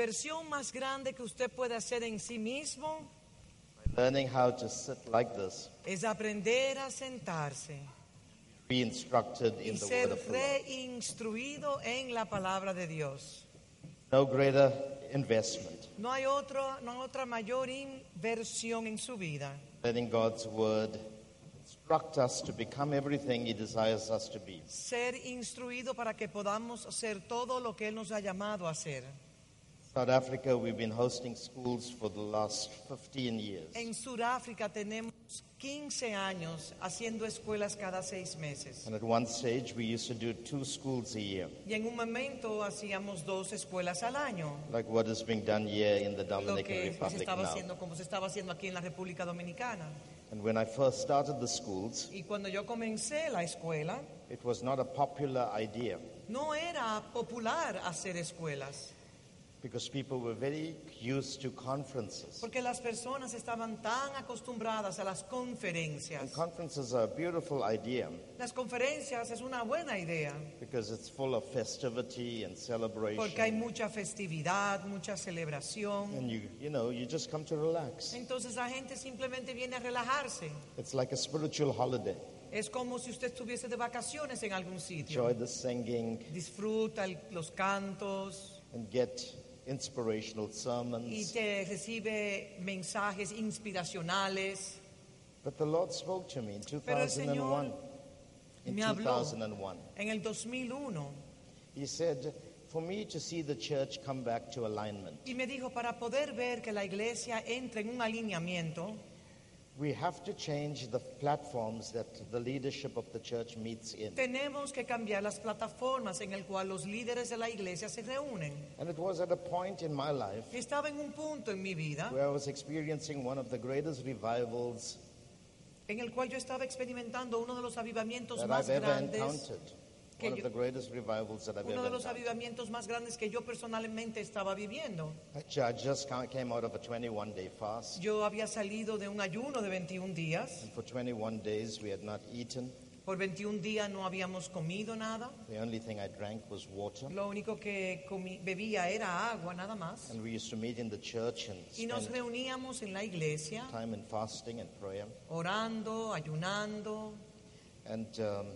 Versión más grande que usted puede hacer en sí mismo Learning how to sit like this, es aprender a sentarse be instructed y in the ser word of the Lord. reinstruido en la palabra de Dios. No greater investment. No hay, otro, no hay otra mayor inversión en su vida Letting God's word instruct us to become everything He desires us to be. ser instruido para que podamos hacer todo lo que Él nos ha llamado a hacer. South Africa, we've been hosting schools for the last 15 years. En Sudáfrica tenemos 15 años haciendo escuelas cada seis meses. And at one stage, we used to do two schools a year, Y en un momento hacíamos dos escuelas al año, like what is being done here in the lo Dominican que se Republic estaba now. haciendo como se estaba haciendo aquí en la República Dominicana. And when I first started the schools, Y cuando yo comencé la escuela, it was not a popular idea no era popular hacer escuelas, because people were very used to conferences. porque las personas estaban tan acostumbradas a las And conferencias. conferences are a beautiful idea Las conferencias es una buena idea, because it's full of festivity and celebration. porque hay mucha festividad, mucha celebración. And you, you know, you just come to relax. Entonces la gente simplemente viene a relajarse. It's like a spiritual holiday. Es como si usted estuviese de vacaciones en algún sitio. Enjoy the singing Disfruta el- los cantos and get inspirational y sermons. te recibe mensajes inspiracionales. But the Lord spoke to me in Pero el Señor 2001. In me habló 2001, en el 2001 He said, For me to see the church come back to alignment, y me dijo, para poder ver que la iglesia entre en un alineamiento, we have to change the platforms that the leadership of the church meets in. tenemos que cambiar las plataformas en el cual los líderes de la iglesia se reúnen. And it was at a point in my life Estaba en un punto en mi vida where I was experiencing one of the greatest revivals en el cual yo estaba experimentando uno de los avivamientos más I've ever grandes, encountered. Que One of yo- the greatest revivals that I've uno de los avivamientos más grandes que yo personalmente estaba viviendo. Actually, I just ca- came out of a 21 day fast. Yo había salido de un ayuno de 21 días. And for 21 days, we had not eaten. Por 21 días no habíamos comido nada. The only thing I drank was water. Lo único que comí- bebía era agua, nada más. And we used to meet in the church and Y nos reuníamos en la iglesia, time in fasting and prayer. orando, ayunando. And, um,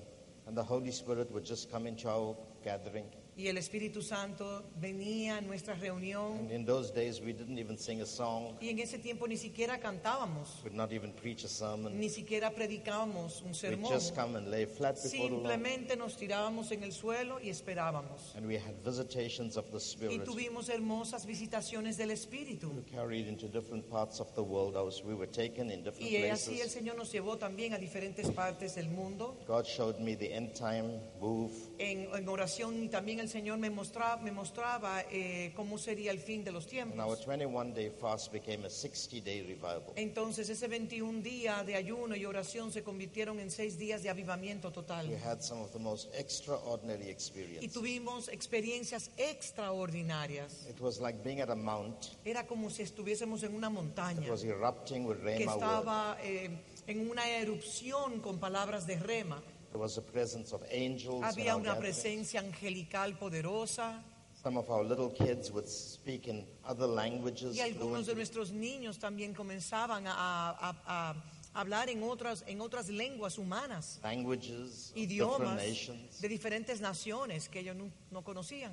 and the Holy Spirit would just come into our gathering. Y el Espíritu Santo venía a nuestra reunión. And in those days, we didn't even sing a song, Y en ese tiempo ni siquiera cantábamos, not even preach a sermon. ni siquiera predicábamos un We'd sermón. just come and lay flat before the Lord. Simplemente nos tirábamos en el suelo y esperábamos. And we had visitations of the Y Spirit. tuvimos hermosas visitaciones del Espíritu. carried into different parts of the world. We were taken in different Y así el places. Señor nos llevó también a diferentes partes del mundo. God showed me the end time move. En, en oración y también el Señor me mostraba, me mostraba eh, cómo sería el fin de los And our tiempos. 21 day fast became a 60 day revival. Entonces ese 21 días de ayuno y oración se convirtieron en seis días de avivamiento We total. had some of the most extraordinary Y tuvimos experiencias extraordinarias. It was like being at a mount. Era como si estuviésemos en una It montaña was erupting with que Rhema estaba eh, en una erupción con palabras de rema. There was the presence of angels. Había una presencia angelical poderosa. Some of our little kids would speak in other languages. Y algunos de nuestros niños también comenzaban a, a- a- hablar en otras, en otras lenguas humanas, languages, idiomas nations, de diferentes naciones que ellos no, no conocían.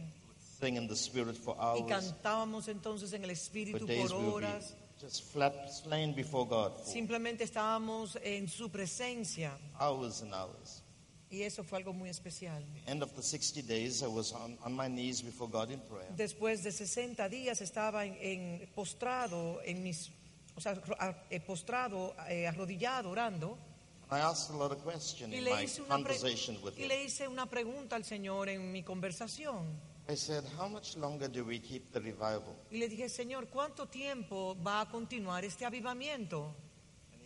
sing in the spirit for Y hours. cantábamos entonces en el For Espíritu por horas. just flat slain before God Simplemente estábamos en su presencia. hours and hours. Y eso fue algo muy especial. End of the 60 days, I was on, on my knees before God in prayer. Después de 60 días estaba en, en- postrado en mis, o sea, eh, postrado, eh, arrodillado, orando. I asked a lot of questions Y in my conversation with y Him. le hice una pregunta al Señor en mi conversación. I said, How much longer do we keep the revival? Y le dije, Señor, ¿cuánto tiempo va a continuar este avivamiento?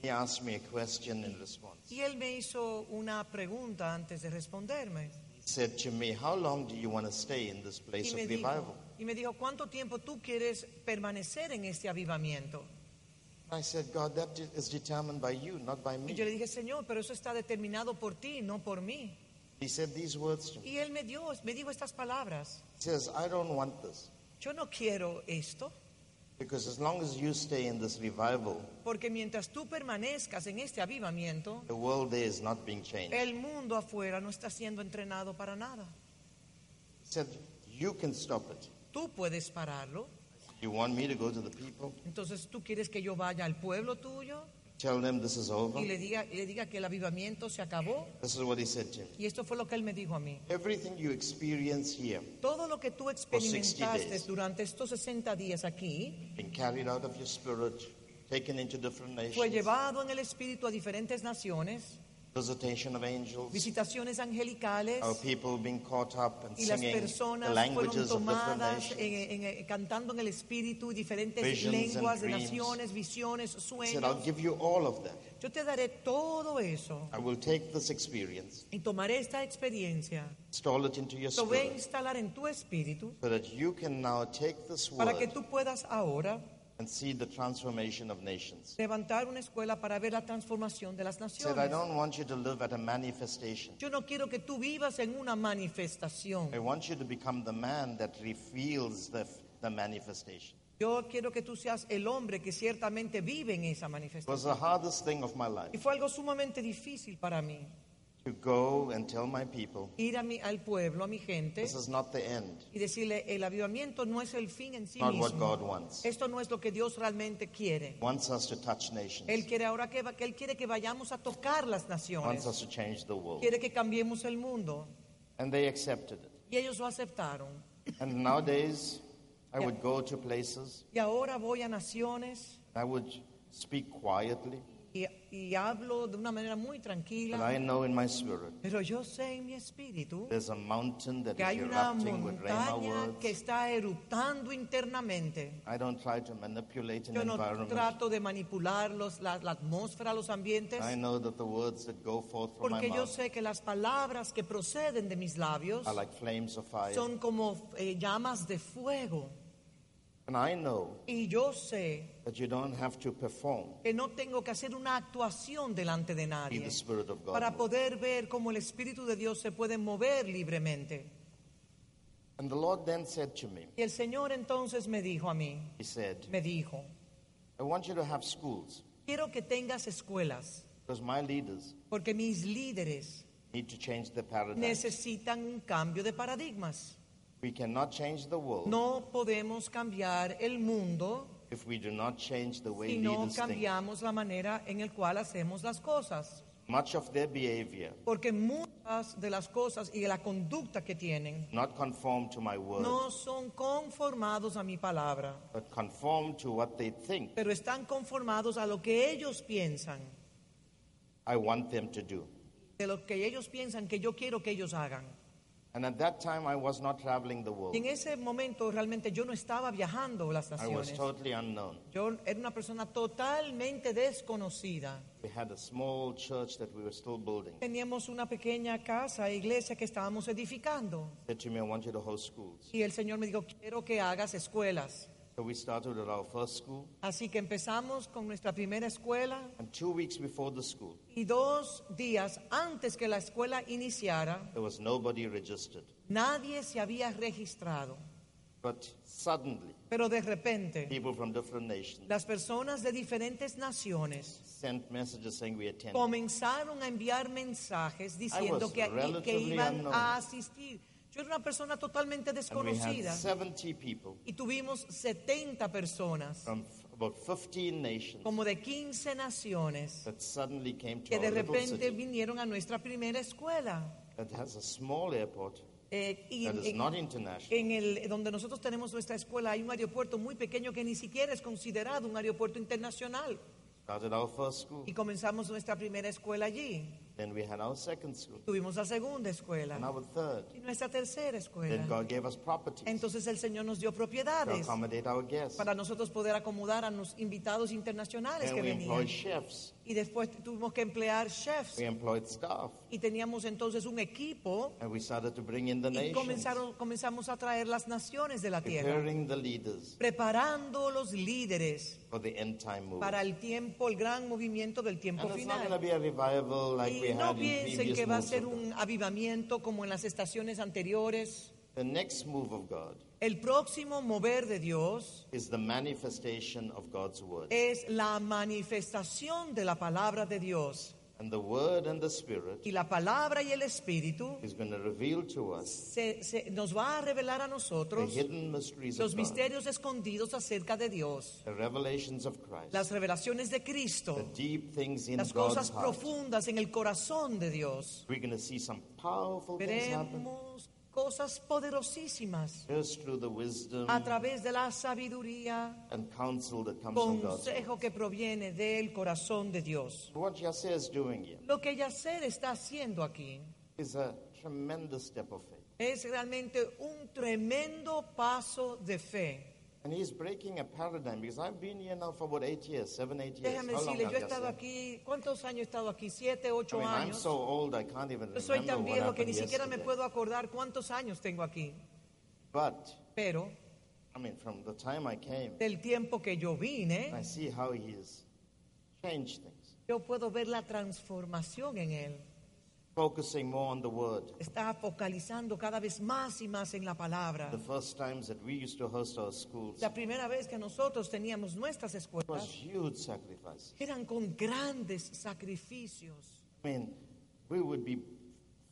He asked me a question in response. Y él me hizo una pregunta antes de responderme. He said to me, How long do you want to stay in this place Y of me, dijo, revival? y me dijo, ¿cuánto tiempo tú quieres permanecer en este avivamiento? I said, God, that is determined by you, not by Y yo le me. dije, Señor, pero eso está determinado por ti, no por mí. He said these words to me. Y él me dio, me dijo estas palabras. He says, I don't want this. Yo no quiero esto, Because as long as you stay in this revival, porque mientras tú permanezcas en este avivamiento, the world there is not being changed. el mundo afuera no está siendo entrenado para nada. He said, You can stop it. Tú puedes pararlo. You want me to go to the people, Entonces tú quieres que yo vaya al pueblo tuyo tell them this is over? y le diga, le diga que el avivamiento se acabó. This is what he said to me. Y esto fue lo que él me dijo a mí. Everything you experience here, Todo lo que tú 60 experimentaste days. durante estos 60 días aquí being carried out of your spirit, taken into different fue nations, llevado en el espíritu a diferentes naciones, visitation of angels, visitaciones angelicales. Our people being caught up and y las the personas fueron languages of different tomadas en- en- cantando en el espíritu diferentes Visions lenguas de naciones, visiones, He said, I'll sueños. give you all of that. Yo te daré todo eso. I will take this experience, y tomaré esta experiencia, install it into your lo voy a spirit, instalar en tu espíritu so that you can now take this para que word tú puedas ahora and see the transformation of nations. levantar una escuela para ver la transformación de las said, I naciones. don't want you to live at a manifestation. Yo no quiero que tú vivas en una manifestación. I want you to become the man that reveals the, the manifestation. Yo quiero que tú seas el hombre que ciertamente vive en esa It was manifestación. the hardest thing of my Y life fue algo sumamente difícil para mí to go and tell my people, ir a mi- al pueblo, a mi gente, this is not the end, y decirle, el avivamiento no es el fin en sí not what God wants. Esto no es lo que Dios realmente quiere. He wants us to touch nations. Él quiere ahora que, va- que Él quiere que vayamos a tocar las naciones. wants us to change the world. Quiere que cambiemos el mundo. And they accepted it. Y ellos lo aceptaron. And nowadays, I would go to places, Y ahora voy a naciones I would speak quietly, y, hablo de una manera muy tranquila. I know in my spirit Pero yo sé en mi espíritu there's a mountain that que is hay una erupting with Rhema montaña que words. está eruptando internamente. I don't try to manipulate an Yo no environment. trato de manipular los- la, la atmósfera, los ambientes, I know that the words that go forth from my porque yo mouth sé que las palabras que proceden de mis labios are like flames of fire. son como eh, llamas de fuego. And I know Y yo sé that you don't have to perform que no tengo que hacer una actuación delante de nadie the Spirit of God. para poder ver cómo el Espíritu de Dios se puede mover libremente. And the Lord then said to me, Y el Señor entonces me dijo a mí, He said, me dijo, I want you to have schools quiero que tengas escuelas, because my leaders porque mis líderes need to change the paradigm. necesitan un cambio de paradigmas. We cannot change the world No podemos cambiar el mundo if we do not change the way si no leaders think. cambiamos la manera en la cual hacemos las cosas. Much of their behavior Porque muchas de las cosas y de la conducta que tienen not conform to my word, no son conformados a mi palabra, but conform to what they think pero están conformados a lo que ellos piensan, I want them to do. de lo que ellos piensan que yo quiero que ellos hagan. And at that time, I was not traveling the world. Y en ese momento realmente yo no estaba viajando las I was naciones. totally unknown. Yo era una persona totalmente desconocida. We had a small church that we were still building. Teníamos una pequeña casa, iglesia que estábamos edificando. Said to me, I want you to host schools. Y el Señor me dijo, quiero que hagas escuelas. So we started at our first school, Así que empezamos con nuestra primera escuela and two weeks before the school, y dos días antes que la escuela iniciara, there was nobody registered. nadie se había registrado. But suddenly, Pero de repente, people from different nations las personas de diferentes naciones sent messages saying we attended. comenzaron a enviar mensajes diciendo que, que relatively iban unknown. a asistir. Yo era una persona totalmente desconocida 70 people y tuvimos 70 personas, from about 15 nations como de 15 naciones, that suddenly came to que de repente vinieron a nuestra primera escuela. that has a small airport Eh, y that is en- not international. En el, donde nosotros tenemos nuestra escuela hay un aeropuerto muy pequeño que ni siquiera es considerado un aeropuerto internacional. Started our first school. Y comenzamos nuestra primera escuela allí. Then we had our second school, Tuvimos la segunda escuela and our third. y nuestra tercera Then escuela. God gave us properties Entonces el Señor nos dio to propiedades accommodate our guests. para nosotros poder acomodar a los invitados internacionales que we employed venían. chefs. Y después tuvimos que emplear chefs We employed staff. y teníamos entonces un equipo And we started to bring in the y nations, comenzaron, comenzamos a traer las naciones de la tierra, preparing the leaders preparando los líderes for the end time move. para el tiempo, el gran movimiento del tiempo And it's not going to final. be a revival like we Y no piensen que va a ser un avivamiento como en las estaciones anteriores. The next move of God El próximo mover de Dios is the manifestation of God's word. es la manifestación de la palabra de Dios. And the word and the spirit Y la palabra y el espíritu is going to reveal to us se- se- nos va a revelar a the nosotros hidden mysteries of los God, misterios escondidos acerca de Dios, the revelations of Christ, las revelaciones de the Cristo, deep things in las God's cosas heart. profundas en el corazón de Dios. We're going to see some powerful things happen cosas poderosísimas a través de la sabiduría, and counsel that comes from God's word. consejo que proviene del corazón de Dios. What Yasser is doing here Lo que Yacer está haciendo aquí is a tremendous step of faith. es realmente un tremendo paso de fe. And he's breaking a paradigm because I've been here now for about eight years, seven, eight years. Déjame decirle, yo he estado aquí, ¿cuántos años he estado aquí? Siete, I ocho mean, I'm años. so old I can't even Yo soy tan viejo que ni siquiera me puedo acordar cuántos años tengo aquí. But Pero I mean, from the time I came, del tiempo que yo vine, I see how he has changed things, yo puedo ver la transformación en él. Focusing more on the word. Está focalizando cada vez más y más en la palabra. The first times that we used to host our schools La primera vez que nosotros teníamos nuestras was escuelas huge sacrifice. eran con grandes sacrificios. I mean, we would be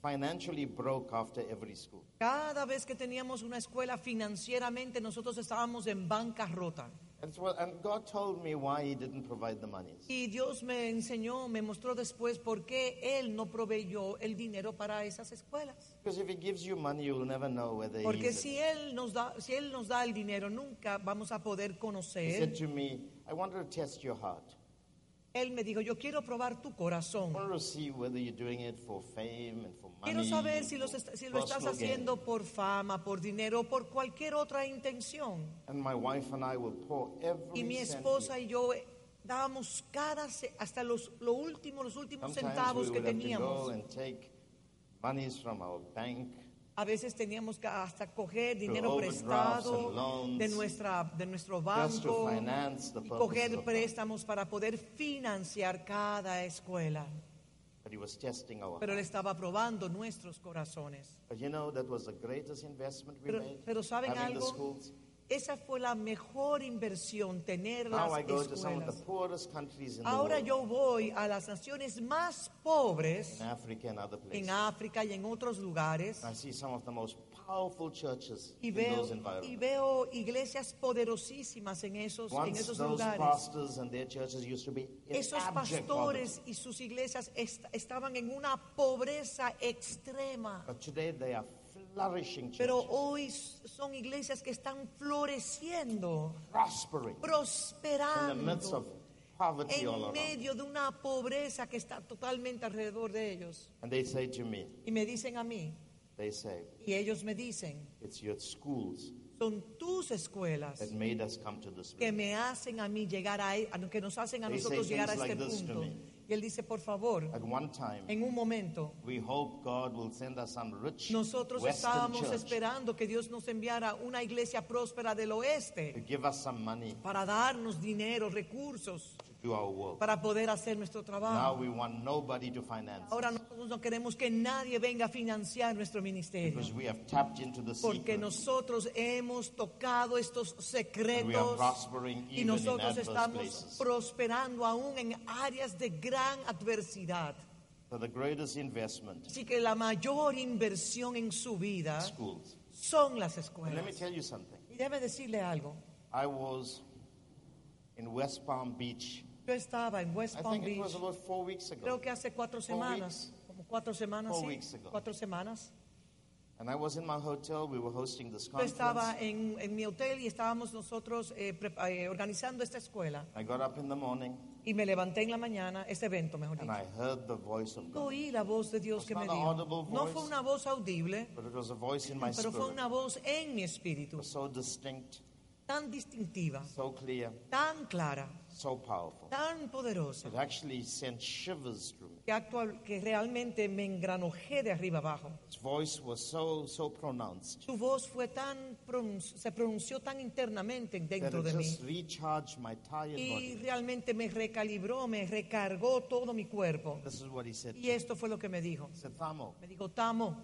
financially broke after every school. Cada vez que teníamos una escuela financieramente nosotros estábamos en bancarrota. And, God told me why He didn't provide the monies. Y Dios me enseñó, me mostró después por qué Él no proveyó el dinero para esas escuelas. Because if He gives you money, you'll never know whether He Porque si Él nos da, si Él nos da el dinero, nunca vamos a poder He said to me, I wanted to test your heart. Él me dijo, yo quiero probar tu corazón. Quiero saber si, los est- si lo estás gain. haciendo por fama, por dinero o por cualquier otra intención. And my wife and I will pour every Y mi esposa y yo dábamos cada, hasta los, lo último, los últimos Sometimes centavos que teníamos. monies from our bank A veces teníamos que hasta coger dinero prestado de, nuestra, de nuestro banco y coger préstamos para poder financiar cada escuela. But he was testing our Pero él estaba probando nuestros corazones. But you know, that was the greatest investment we Pero, ¿saben algo? Esa fue la mejor inversión, tener Now I las go to some of the escuelas. poorest countries in Ahora the world, yo voy a las naciones más pobres in Africa and other places. en África y en otros lugares I see some of the most powerful churches y in veo, those y environments. veo iglesias poderosísimas en esos, en Once esos those lugares. pastors and their churches used to be in Esos abject pastores y sus iglesias est- estaban en una pobreza extrema. poverty. But today they are flourishing churches, Pero hoy son iglesias que están floreciendo, prospering. In the midst of prosperando en medio de una pobreza que está totalmente alrededor de ellos. And they say to me, Y me dicen a mí, they say, y ellos me dicen, it's your schools son tus escuelas that made us come to this que me hacen a mí llegar a, a que nos hacen a They nosotros llegar a este like punto. Y él dice, por favor, At one time, en un momento, we hope God will send us some rich nosotros Western estábamos church esperando que Dios nos enviara una iglesia próspera del to oeste give us some money para darnos dinero, recursos, do our work. para poder hacer nuestro Now trabajo. we want nobody to finance Ahora us nosotros no queremos que nadie venga a financiar nuestro ministerio. because we have tapped into the Porque secret nosotros hemos tocado estos and we are secretos prospering y even in nosotros adverse estamos places. prosperando aún en áreas de gran adversidad. So the greatest investment, Así que la mayor inversión en su vida schools. son las And let me escuelas. tell you something. Y déjeme decirle algo. I was in West Palm Beach. Yo estaba en West I Palm think it was Beach, about four weeks ago. creo que hace cuatro Four semanas, como cuatro semanas, Four sí, weeks ago. cuatro semanas. And I was in my hotel. We were hosting this Yo conference. estaba en, en mi hotel y estábamos nosotros eh, eh, organizando esta escuela. I got up in the morning Y me levanté en la mañana, este evento, mejor and dicho. I heard the voice of God. Oí la voz de Dios que me dijo. audible No voice. fue una voz audible, But it was a voice in my pero fue spirit. una voz en mi It espíritu, so distinct, tan distintiva, so clear, tan clara, so powerful. tan poderosa, It actually sent shivers through me. que, actual, que realmente me engranojé de arriba abajo. Its voice was so, so pronounced Su voz fue tan pronun- se pronunció tan internamente that dentro it de mí just recharged my tired y body. realmente me recalibró, me recargó todo mi cuerpo. This is what he said. Y esto fue lo que me dijo. He said, Thamo, Me dijo, Tamo,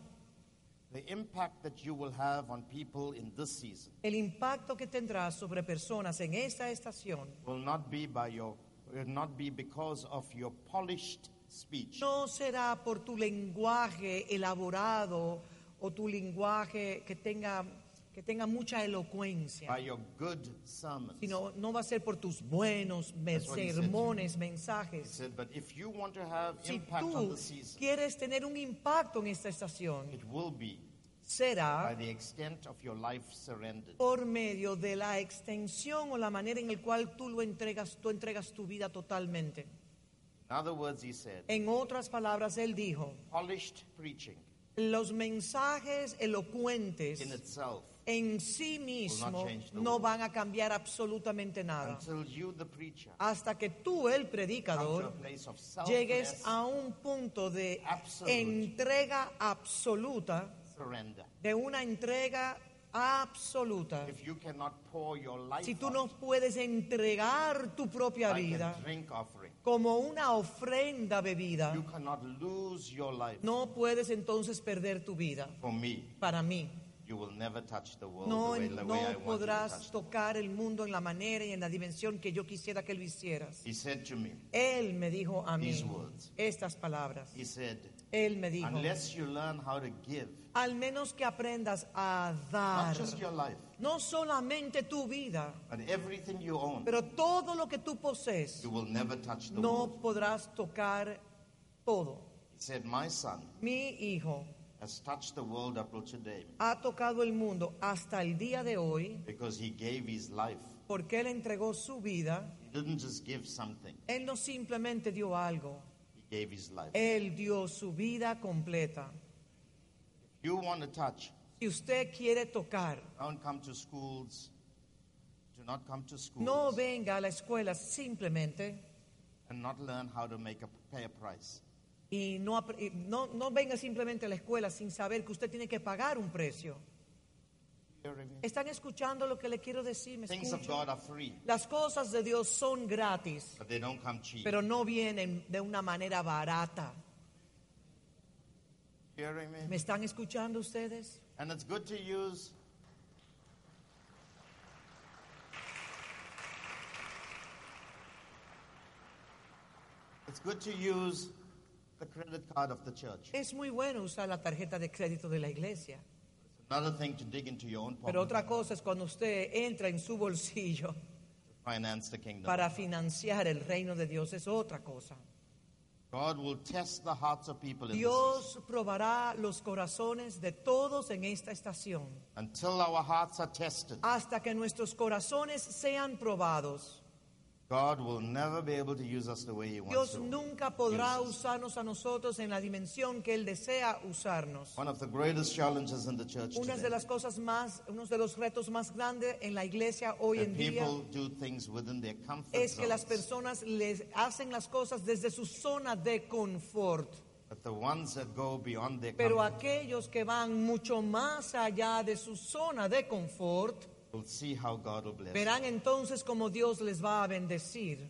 the impact that you will have on people in this season el impacto que tendrás sobre personas en esta estación will not be by your will not be because of your polished speech, no será por tu lenguaje elaborado o tu lenguaje que tenga, que tenga mucha elocuencia, by your good sermons. sino no va a ser por tus buenos me- That's what he said to sermones, He mensajes. said, but if you want to have Si impact on tú the season, quieres tener un impacto en esta estación, it will be by será the extent of your life surrendered. por medio de la extensión o la manera en la cual tú lo entregas, tú entregas tu vida totalmente. In other words, he said, En otras palabras, él dijo, polished preaching los mensajes elocuentes in itself en sí the no van a cambiar absolutamente nada. Hasta que tú, el predicador, llegues a un punto de entrega absoluta, de una entrega absoluta. Si tú no puedes entregar tu propia vida como una ofrenda bebida, no puedes entonces perder tu vida. Para mí, you will never touch the world no, the way, the no way I want you to podrás tocar el mundo en la manera y en la dimensión que yo quisiera que lo hicieras. He said to me, Él me dijo a mí words. estas palabras. he said, Él me dijo, unless you learn how to give, al menos que aprendas a not dar, just your life, no solamente tu vida, but everything you own, pero todo lo que tú posees, you will never touch the no world. podrás tocar todo. He said, my son Mi hijo has touched the world up till today ha tocado el mundo hasta el día de hoy because he gave his life. porque Él entregó su vida. He didn't just give something, Él no simplemente dio algo, he gave his life. Él dio su vida completa. You want to touch, Si usted quiere tocar, don't come to schools. Do not come to schools no venga a la escuela simplemente and not learn how to make a pay a price. Y no, no, no venga simplemente a la escuela sin saber que usted tiene que pagar un precio. ¿Están escuchando lo que le quiero decir? ¿Me Las cosas de Dios son gratis, but they don't come cheap. pero no vienen de una manera barata. ¿Me están escuchando ustedes? And it's good to use It's good to use the credit card of the church. Es muy bueno usar la tarjeta de crédito de la iglesia, It's another thing to dig into your own pero pocket otra cosa es cuando usted entra en su bolsillo to finance the kingdom. para financiar el reino de Dios, es otra cosa. God will test the hearts of people in this Dios probará los corazones de todos en esta estación until our hearts are tested. hasta que nuestros corazones sean probados. God will never be able to use us the way He wants Dios to. nunca podrá use us. usarnos a nosotros en la dimensión que Él desea usarnos. One of the greatest challenges in the church Una de today. las cosas más, uno de los retos más grandes en la iglesia hoy en día people do things within their comfort es que las zones. personas les hacen las cosas desde su zona de confort. But the ones that go beyond their Pero comfort aquellos que van mucho más allá de su zona de confort, see how God will bless. verán entonces cómo Dios les va a bendecir.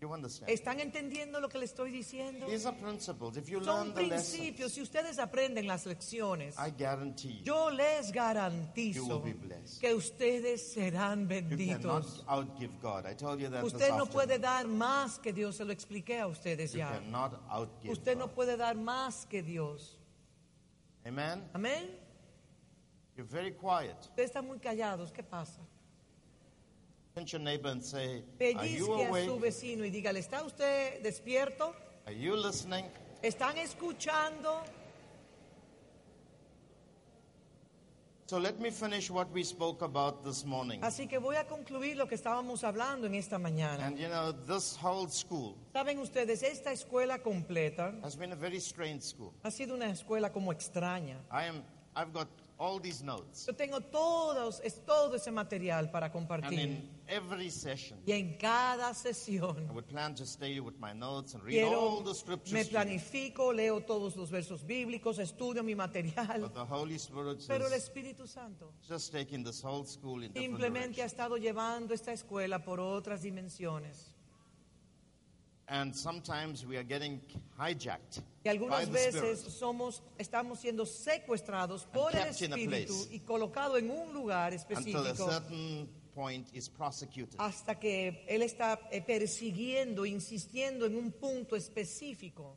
You understand? ¿Están entendiendo lo que le estoy diciendo? These are principles. If you Son learn the lessons, principios. Si ustedes aprenden las lecciones, I guarantee you, yo les you garantizo will be blessed. que ustedes serán You benditos. outgive God. I told you that this Usted no puede dar más que Dios, se lo expliqué a ustedes You ya. Usted no God. puede dar más que Dios. Amen? Amén. You're very quiet. Ustedes están muy callados. ¿Qué pasa? Pinch your neighbor and say, Are you Pellizque a su vecino y dígale, ¿está usted despierto? Are you listening? ¿Están escuchando? So let me finish what we spoke about this morning. Así que voy a concluir lo que estábamos hablando en esta mañana. And you know, this whole school Saben ustedes, esta escuela completa has been a very strange school. ha sido una escuela como extraña. I am, I've got all these notes. Yo tengo todos, es todo ese material para And compartir. in every session, Y en cada I sesión would plan to stay with my notes and read all the scriptures. me planifico, leo todos los versos bíblicos, estudio mi material. But the Holy Spirit Pero el Espíritu Santo just taking this whole school in different simplemente ha estado llevando esta escuela por otras dimensiones. And sometimes we are getting hijacked Y by algunas the veces Spirit. somos, estamos siendo secuestrados por el kept in a Espíritu place. y colocado en un lugar until a específico certain point is prosecuted. hasta que Él está eh, persiguiendo, insistiendo en un punto específico.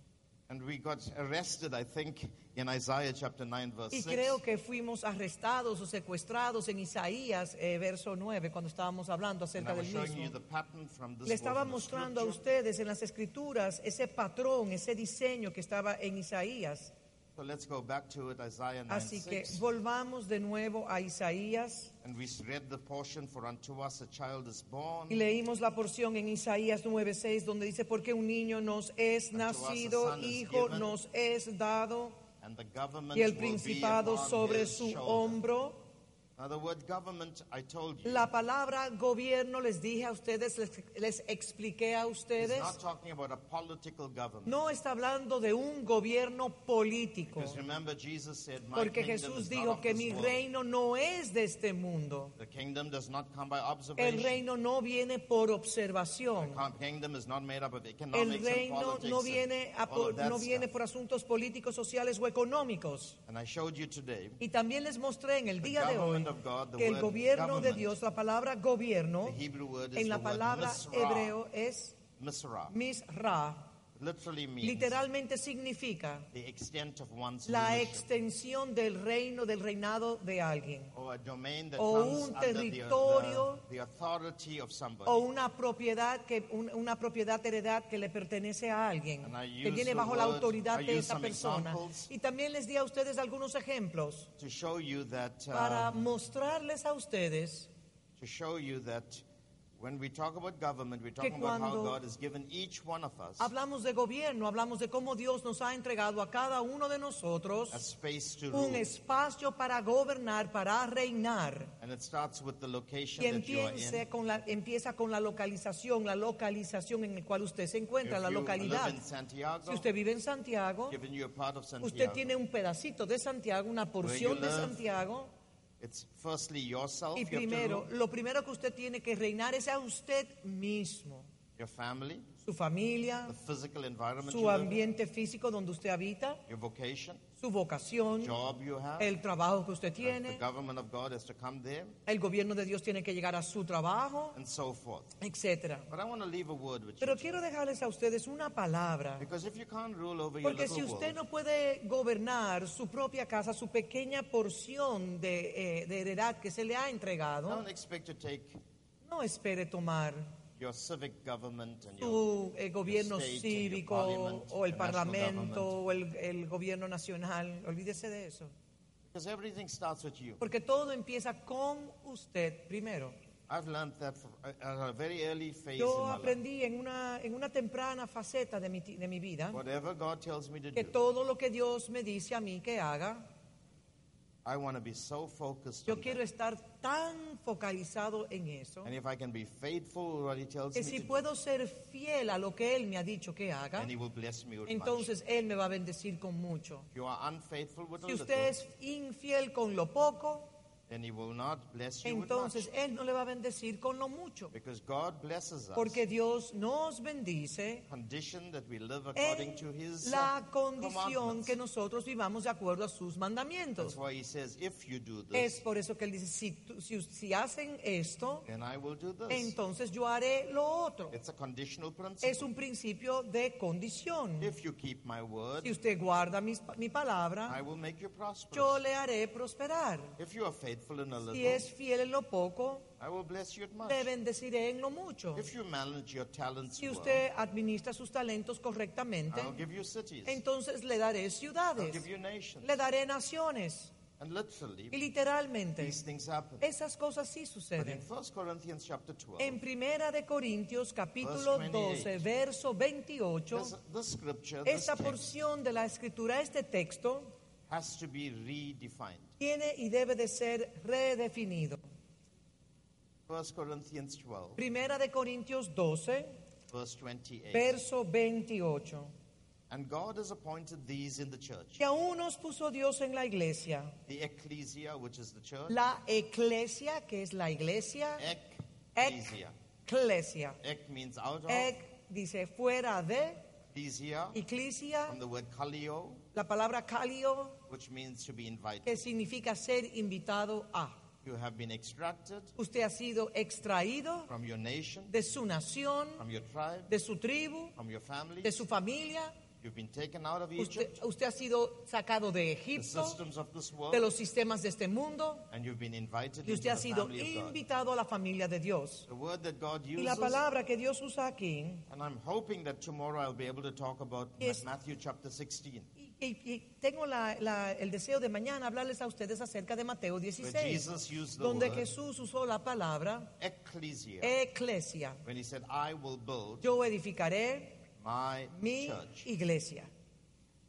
And we got arrested, I think, in Isaiah chapter 9, verse Y 6. creo que fuimos arrestados o secuestrados en Isaías, eh, verso 9, cuando estábamos hablando And acerca was del showing you mismo. the pattern from this Le estaba mostrando a scripture. ustedes en las escrituras ese patrón, ese diseño que estaba en Isaías. So let's go back to it, Isaiah 9, Así que 6. volvamos de nuevo a Isaías And we read the portion, For unto us a child is born, y leímos la porción en Isaías 9:6 donde dice, porque un niño nos es nacido, hijo nos es dado y el principado sobre su hombro. La palabra gobierno les dije a ustedes, les, les expliqué a ustedes, not talking about a political government. no está hablando de un gobierno político, Because remember, Jesus said, My porque kingdom Jesús dijo que mi reino no es de este mundo. The kingdom does not come by El observation. reino no viene por observación. The kingdom is not made up of El economics and reino no viene, a no viene por asuntos políticos, sociales o económicos. And I showed you today Y también les mostré en el día de hoy que el gobierno de Dios, la palabra gobierno, en la palabra hebreo es Misra. Misra. Literally means Literalmente significa the extent of one's la extensión del reino, del reinado de alguien. or a domain that o un territorio, the, the authority of somebody. O una propiedad, que, un- una propiedad heredad que le pertenece a alguien, que viene bajo la autoridad de esa persona. Y también les di a ustedes algunos ejemplos that uh, para mostrarles a ustedes to show you that when we talk about government, we're talking about how cuando God has given each one of us Hablamos de gobierno, hablamos de cómo Dios nos ha entregado a cada uno de nosotros a space to un rule. espacio para gobernar, para reinar. And it starts with the location Y in. con la, empieza con la localización, la localización en la cual usted se encuentra, la localidad. live in Santiago, Si usted vive en Santiago, given you a part of Santiago, usted tiene un pedacito de Santiago, una porción de Santiago. It's firstly yourself, Y you primero, rule, lo primero que usted tiene que reinar es a usted mismo, your family, su familia, the physical environment you su in, ambiente físico donde usted habita, your vocation, su vocación, job you have. el trabajo que usted the tiene. government of God has to come there, El gobierno de Dios tiene que llegar a su trabajo, and so forth. etcétera. But I want to leave a word with you. Pero quiero dejarles a ustedes una palabra, Because if you can't rule over your porque little si usted world, no puede gobernar su propia casa, su pequeña porción de, eh, de heredad que se le ha entregado, don't expect to take no espere tomar your civic government and your su eh, gobierno cívico o el parlamento o el, el gobierno nacional, olvídese de eso, because everything starts with you. porque todo empieza con usted primero. I've learned that from, at a very early phase Yo aprendí en una, en una temprana faceta de mi, de mi vida Whatever God tells me to que do, todo lo que Dios me dice a mí que haga, I want to be so focused yo on quiero that. estar tan focalizado en eso And if I can be faithful what He tells que me si to do, puedo ser fiel a lo que Él me ha dicho que haga, then He will bless me with much. entonces Él me va a bendecir con mucho. If you are unfaithful with a Si little, usted es infiel con lo poco, then He will not bless you with entonces much. Él no le va a bendecir con lo mucho. Because God blesses us, Porque Dios nos bendice condition that we live according en to His la uh, condición que nosotros vivamos de acuerdo a sus mandamientos. That's why He says, if you do Es this, por eso que Él dice, si, tú- si, si hacen esto, then I will do this. entonces yo haré lo otro. It's a conditional principle. Es un principio de condición. If you keep my word, Si usted guarda mis- mi I palabra, will make you prosperous. yo le haré prosperar. If you are faithful in a Si es fiel en lo poco, I will bless you at much. bendeciré en lo mucho. If you manage your talents Si usted administra sus talentos correctamente, I'll give you cities. entonces le daré I'll ciudades, give you nations. le daré naciones. And literally, Y literalmente, these things happen. esas cosas sí But in suceden. 1 Corinthians chapter 12, En Primera de Corintios, capítulo Verse 12, verso 28, this, this scripture, this esta text, porción de la escritura, este texto, has to be redefined. Tiene y debe de ser redefinido. 1 Corinthians 12, Primera de Corintios 12, verse 28. verso 28. And God has appointed these in the church Que aún nos puso Dios en la iglesia. the ecclesia, which is the church, La eclesia, que es la iglesia. ecclesia. Eclesia. Ek means out of, dice fuera de. ecclesia, Eclesia, from the word kalio, la palabra calio, which means to be invited. que significa ser invitado a. You have been extracted Usted ha sido extraído from your nation, de su nación, from your tribe, de su tribu, from your family. de su familia. You've been taken out of Usted, Egypt, usted ha sido sacado de the Egipto, systems of this de los sistemas de este mundo, and you've been invited y into usted ha the sido family of God. invitado a la familia de Dios. The word that God Y la palabra que Dios usa aquí, and I'm hoping that tomorrow I'll be able to talk about Yes. Matthew chapter 16, y, y- tengo la- la- el deseo de mañana hablarles a ustedes acerca de Mateo where 16, Jesus used the donde Jesús usó la palabra ecclesia, eclesia. when he said, I will build Yo edificaré my mi church. iglesia.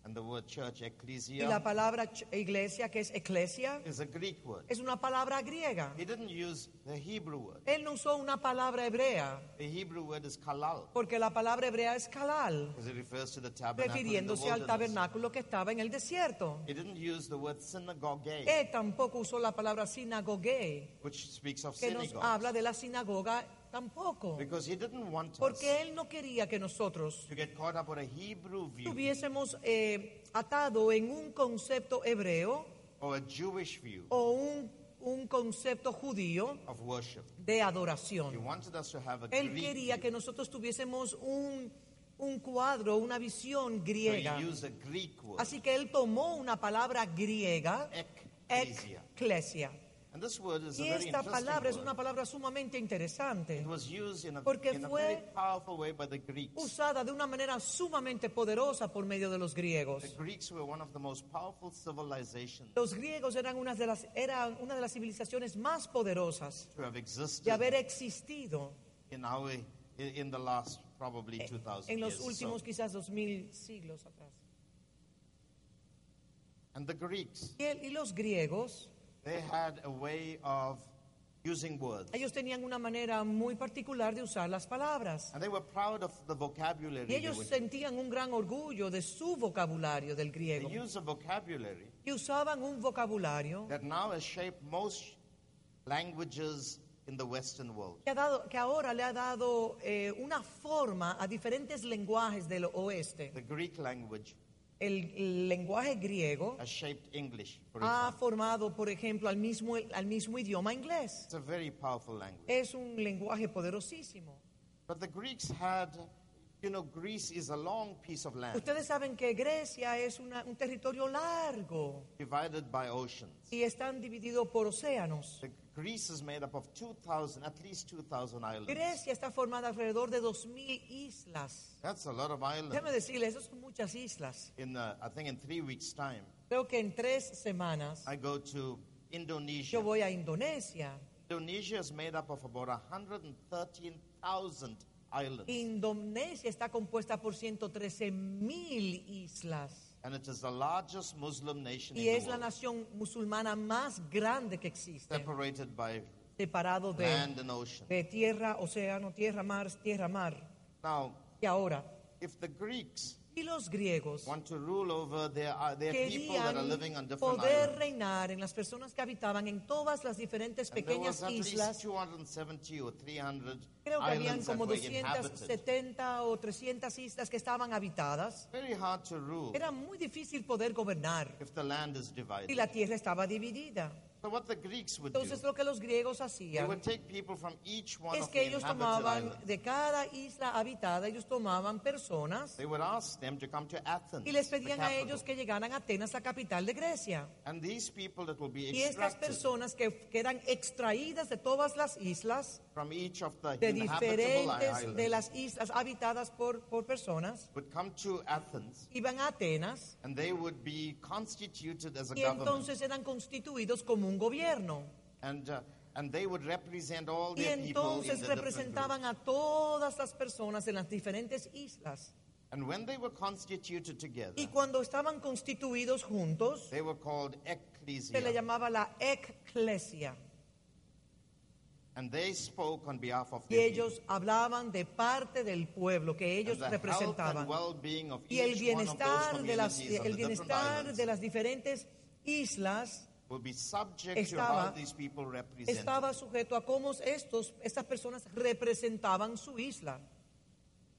And the word church, Y la palabra iglesia, que es eclesia, is a Greek word. es una palabra griega. He didn't use the Hebrew word. Él no usó una palabra hebrea, The Hebrew word is kalal, porque la palabra hebrea es kalal, it refers to the tabernacle in the refiriéndose al tabernáculo que estaba en el desierto. He didn't use the word synagogue, Él tampoco usó la palabra sinagogue, which speaks of que nos habla de la sinagoga tampoco. because he didn't want us Porque Él no quería que nosotros to get caught up with a Hebrew view estuviésemos eh, atado en un concepto hebreo or a Jewish view o un, un concepto judío of worship. de He adoración. wanted us to have a Él Greek quería view. que nosotros tuviésemos un, un cuadro, una visión So griega. he used a Greek word, Así que él tomó una palabra griega, ecclesia. eclesia. And this word is a Y esta palabra es una palabra sumamente interesante, It was used in a, Porque fue very powerful way by the Greeks. usada de una manera sumamente poderosa por medio de los griegos. The Greeks were one of the most powerful civilizations Los griegos eran una de las, eran una de las civilizaciones más poderosas to have existed de haber existido in our in, in the last probably 2000 en los years. últimos quizás dos mil siglos atrás. and the Greeks, Y, él- y los griegos, they had a way of using words. ellos tenían una manera muy particular de usar las palabras. And they were proud of the vocabulary. Y they ellos would use. sentían un gran orgullo de su vocabulario del griego. They use a vocabulary Y usaban un vocabulario that now has shaped most languages in the Western world. que, ha dado, que ahora le ha dado eh, una forma a diferentes lenguajes del oeste. The Greek language El, el lenguaje griego has shaped English, for ha example. formado, por ejemplo, al mismo, al mismo idioma inglés. It's a very powerful language. Es un lenguaje poderosísimo. But the Greeks had, you know, Greece is a long piece of land Ustedes saben que Grecia es una- un territorio largo divided by oceans. y están divididos por océanos. The Greece is made up of 2,000, at least 2,000 islands. Grecia está formada alrededor de 2.000 islas. That's a lot of Déjame islands. decirles, esas son muchas islas. In, uh, I think in three weeks' time, Creo que en tres semanas I go to Indonesia. yo voy a Indonesia. Indonesia is made up of about 113,000 islands. Indonesia está compuesta por 113 mil islas And it is the largest Muslim nation y in es the la world, nación musulmana más grande que existe, separated by separado de, land and ocean. de tierra, océano, tierra, mar, tierra, mar. Now, Y ahora, if the Greeks y los griegos want to rule over their, uh, their people that are living on different poder islands, reinar en las personas que habitaban en todas las diferentes and there pequeñas was at least islas. 270 or 300 Creo que habían islands that como were inhabited. 270 o 300 islas que estaban habitadas. Very hard to rule Era muy difícil poder gobernar if the land is y divided. la tierra estaba dividida. So what the Greeks would do, Entonces lo que los griegos they hacían would take people from each one es of que the ellos inhabited tomaban islands. de cada isla habitada, ellos tomaban personas They would ask them to come to Athens, y les the pedían a capital. ellos que llegaran a Atenas, la capital de Grecia. And these people that will be Y estas extracted personas que, que eran extraídas de todas las islas from each of the de diferentes de las islas habitadas por, por personas would come to Athens iban a Atenas and they would be constituted as a y government. entonces eran constituidos como un gobierno. And, uh, and they would represent all Y in entonces the representaban a todas las personas en las diferentes islas. And when they were constituted together, Y cuando estaban constituidos juntos, they were called se le ecclesia. llamaba la eclesia. And they spoke on behalf of Y ellos hablaban de parte del pueblo que ellos representaban. of Y el bienestar de las, el bienestar de las diferentes islas will be subject to estaba- how these people represent. estaba sujeto a cómo estos, estas personas representaban su isla.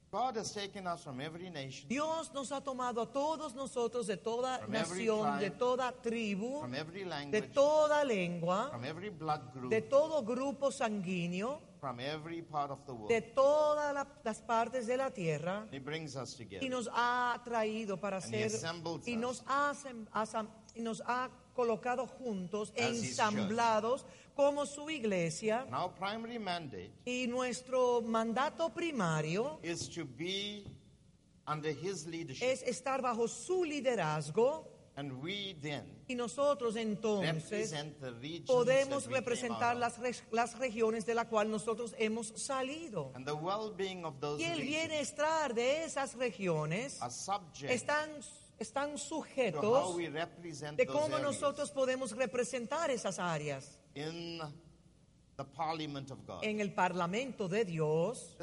God has taken us from every nation, Dios nos ha tomado a todos nosotros de toda From every nación, de tribe, toda tribu, from every de language, toda lengua, from every blood group, de todo grupo sanguíneo, from every part of the world. de todas la- las partes de la tierra He brings us y together. nos ha traído para And he ser assembles y us. nos ha, asem- asam- y nos ha colocado juntos, As ensamblados como su iglesia. Our primary mandate Y nuestro mandato primario is to be under his leadership. es estar bajo su liderazgo And we then y nosotros entonces represent the regions podemos representar las, las regiones de la cual nosotros hemos salido. And the well-being of those Y el bienestar de esas regiones están, están sujetos de cómo nosotros podemos representar esas áreas in the parliament of God. en el Parlamento de Dios.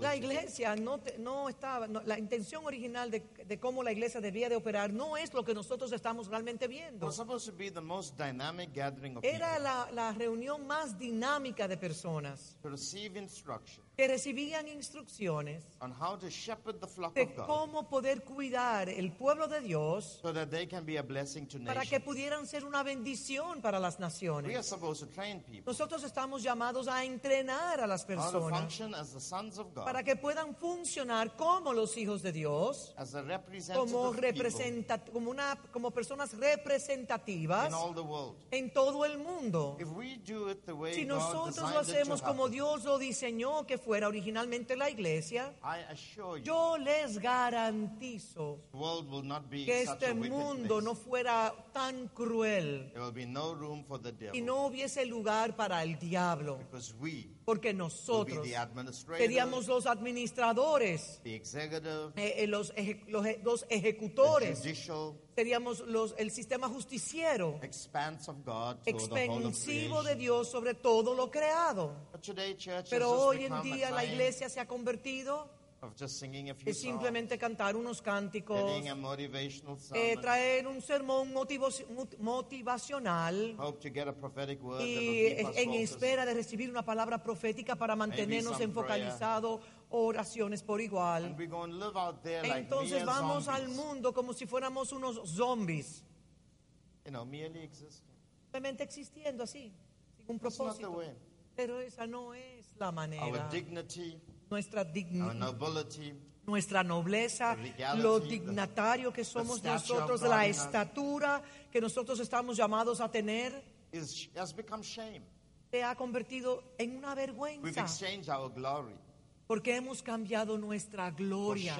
La iglesia no, te- no estaba, no- la intención original de, de cómo la iglesia debía de operar no es lo que nosotros estamos realmente viendo. was supposed to be the most dynamic gathering of Era la, la reunión más dinámica de personas to receive instruction que recibían instrucciones on how to shepherd the flock de of God cómo poder cuidar el pueblo de Dios so that they can be a blessing to para que nations. pudieran ser una bendición para las We are naciones. supposed to train people Nosotros estamos llamados a entrenar a las how to personas function as the sons of God, para que puedan funcionar como los hijos de Dios, as como, of people representa, como, una, como personas representativas in all the world. en todo el mundo. If we do it the way Si God nosotros designed lo it to hacemos como happen, Dios lo diseñó que fuera originalmente la iglesia, you, yo les garantizo que este mundo no fuera tan cruel There will be no room for the devil. y no hubiese lugar para el diablo, porque nosotros seríamos los administradores, eh, eh, los, eje- los e- los ejecutores, seríamos los, el sistema justiciero expanse of God to the whole of expensivo de creation. Dios sobre todo lo creado. But today, church Pero has just hoy en become día la time iglesia se ha convertido of just singing a few en simplemente cantar unos songs, cánticos, getting a motivational eh, sermon, traer un sermón motivo- motivacional hope to get a prophetic word that will y keep us en focused. espera de recibir una palabra profética para mantenernos some enfocalizados, oraciones por igual. And we go and live out there like Entonces vamos al zombies. mundo como si fuéramos unos zombies, You know, merely existing. simplemente existiendo así, sin un That's not the propósito. way. Pero esa no es la Our manera. dignity, Nuestra our dignidad. nuestra nobleza, The legality, lo dignatario que somos nosotros, la estatura que nosotros estamos llamados a tener, is, has become shame. se ha convertido en una We've vergüenza, exchanged our glory porque hemos cambiado nuestra gloria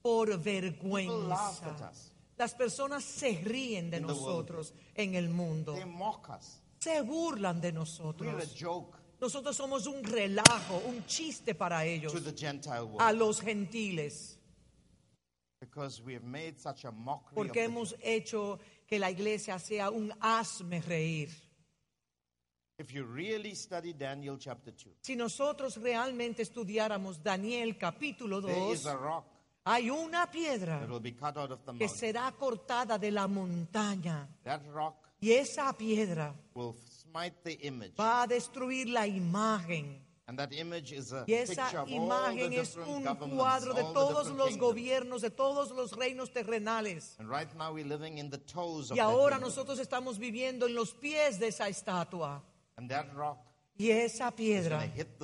por vergüenza. Las personas se ríen de nosotros en el mundo, se burlan de nosotros. Nosotros somos un relajo, un chiste para ellos, a los gentiles. porque hemos hecho que la iglesia sea un hazme reír. If you really study Daniel chapter 2, Si nosotros realmente estudiáramos Daniel capítulo there is 2, a rock hay una piedra that will be cut out of the que mountain. será cortada de la montaña That rock y esa piedra will smite the image. va a destruir la imagen. And that image is a Y esa picture of all the imagen es different un governments, cuadro de all the todos different los kingdoms. gobiernos, de todos los reinos terrenales. And right now we're living in the toes of Y that ahora kingdom. nosotros estamos viviendo en los pies de esa estatua. And that rock Y esa piedra hit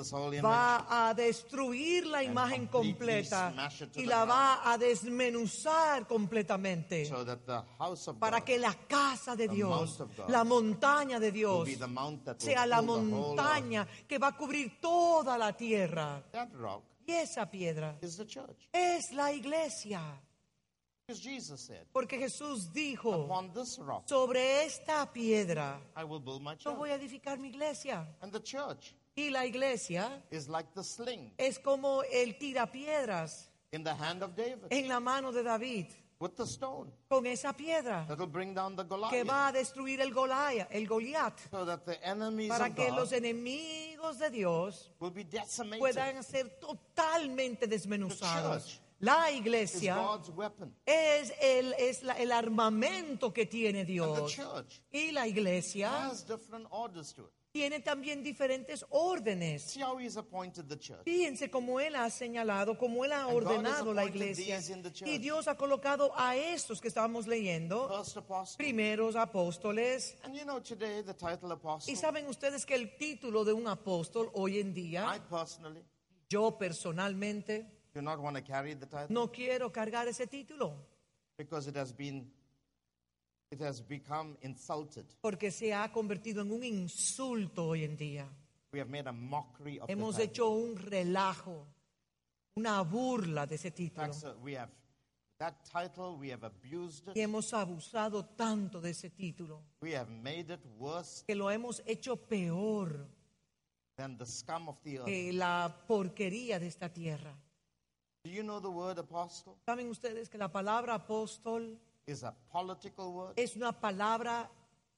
va a destruir la imagen completa y la va a desmenuzar completamente so that the house of para God que la casa de Dios, God, la montaña de Dios, sea la montaña que va a cubrir toda la tierra. That rock Y esa piedra is the church. es la iglesia. Because Jesus said, Porque Jesús dijo, Upon this rock sobre esta piedra I will build my yo church. voy a edificar mi iglesia. And the church Y la iglesia is like the sling es como el tirapiedras in the hand of David en la mano de David, with the stone con esa piedra that will bring down the que Goliath. va a destruir el Goliat, el Goliat, So that the enemies para que los enemigos de Dios will be decimated. puedan ser totalmente desmenuzados. La iglesia es el, es la- el armamento que tiene Dios. Y la iglesia tiene también diferentes órdenes. Fíjense cómo Él ha señalado, cómo Él ha ordenado la iglesia. Y Dios ha colocado a estos que estábamos leyendo, primeros apóstoles. And you know today the title apostle. Y saben ustedes que el título de un apóstol hoy en día, personally yo personalmente, do not want to carry the title no quiero cargar ese título because it has been it has become insulted. porque se ha convertido en un insulto hoy en día. We have made a mockery of Hemos the hecho un relajo, una burla de ese título. fact, we have that title, we have abused Y it, hemos abusado tanto de ese título we have made it worse que lo hemos hecho peor than the scum of the earth. que la porquería de esta tierra. Do you know the word apostle ¿Saben ustedes que la palabra apóstol is a political word? es una palabra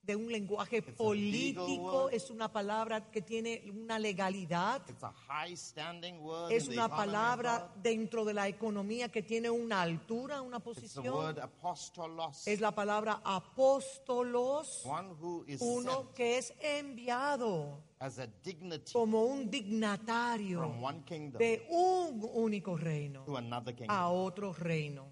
de un lenguaje legal político, es una palabra que tiene una legalidad, It's a high standing word. es in una palabra dentro de la economía que tiene una altura, una It's the posición. word apostolos, Es la palabra apóstolos, one who is uno sent. que es enviado as a dignity como un dignatario from one kingdom de un único reino to another kingdom. a otro reino.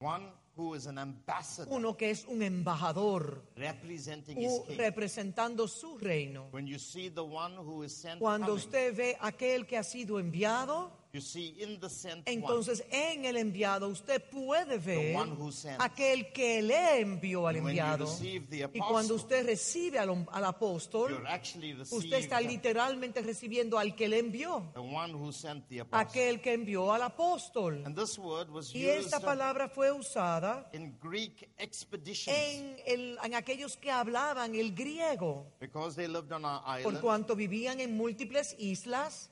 One who is an ambassador Uno que es un embajador representing his u- king. representando su reino. When you see the one who is sent Cuando coming, usted ve aquel que ha sido enviado, entonces en el enviado usted puede ver aquel que le envió al And when you enviado. Y cuando usted recibe al, al apóstol, usted está literalmente recibiendo al que le envió, aquel que envió al apóstol. And this word was Y used esta palabra fue usada in Greek expeditions en, el- en aquellos que hablaban el griego, because they lived on our por cuanto vivían en múltiples islas.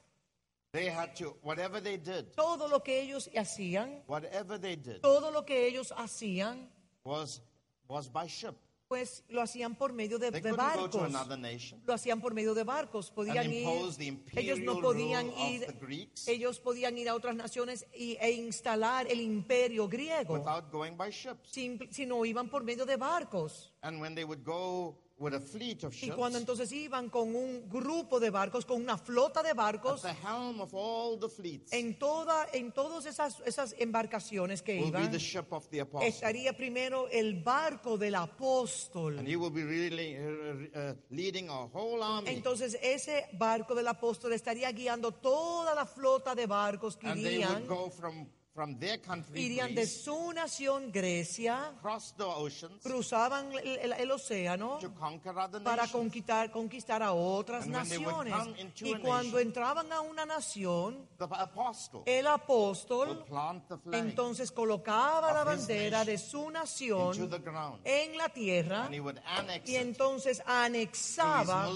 They had to, whatever they did, Todo lo que ellos hacían, whatever they did todo lo que ellos hacían, was, was by ship. pues lo hacían por medio de, They de couldn't go to barcos. another nation Lo hacían por medio de barcos. Podían and ir. impose the Ellos no podían rule of ir. the Greeks Ellos podían ir a otras naciones y, e instalar el imperio griego, without going by ships. sin- sino iban por medio de barcos. And when they would go with a fleet of Y ships, cuando entonces iban con un grupo de barcos, con una flota de at barcos, the helm of all the fleets en toda, en todas esas, esas embarcaciones que will be iban, the ship of the apostle. estaría primero el barco del apóstol. And he will be really uh, uh, leading a whole army. Entonces ese barco del apóstol estaría guiando toda la flota de barcos que and they irían, would go from, from their country, irían de su nación Grecia, the oceans cruzaban el, el- el océano to conquer other para nations. conquistar, conquistar a otras And when they would naciones. come into Y a cuando nation, entraban a una nación, The apostle el apóstol would plant the flag entonces colocaba la bandera de su into nación the ground. en la tierra And he would annex y entonces anexaba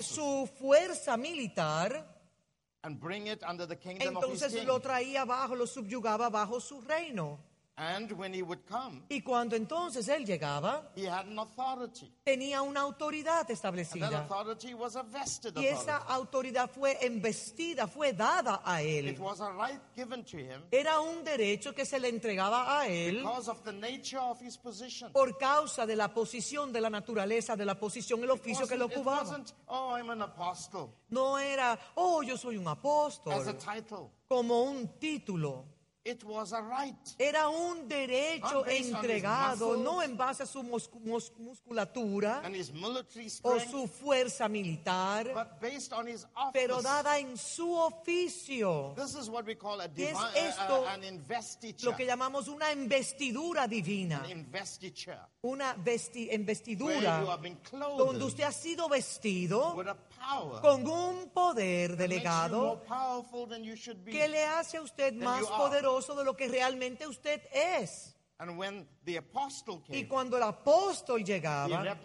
su fuerza militar, and bring it under the kingdom of his entonces king. lo traía abajo, lo subyugaba bajo su reino. And when he would come, Y cuando entonces él llegaba, he had an authority. tenía una autoridad And that establecida. authority was a vested Y esa authority. autoridad fue embestida, fue dada a It él. was a right given to him Era un derecho que se le entregaba a él because of the nature of his position. por causa de la posición, de la naturaleza, de la posición, el It oficio que le wasn't, it ocupaba. wasn't, oh, I'm an apostle No era, oh, yo soy un as a apóstol, title. como un título. It was a right. Era un derecho entregado, muscles. no en base a su mus- mus- musculatura and his military o strength, su fuerza militar, but based on his office. pero dada en su oficio. This is what we call a es divine, esto an investiture. Lo que llamamos una investidura divina, an investiture. una vesti- investidura donde usted ha sido vestido a con un poder delegado que le hace a usted más you poderoso de lo que realmente usted es. And when the apostle Y came, cuando el apóstol he llegaba,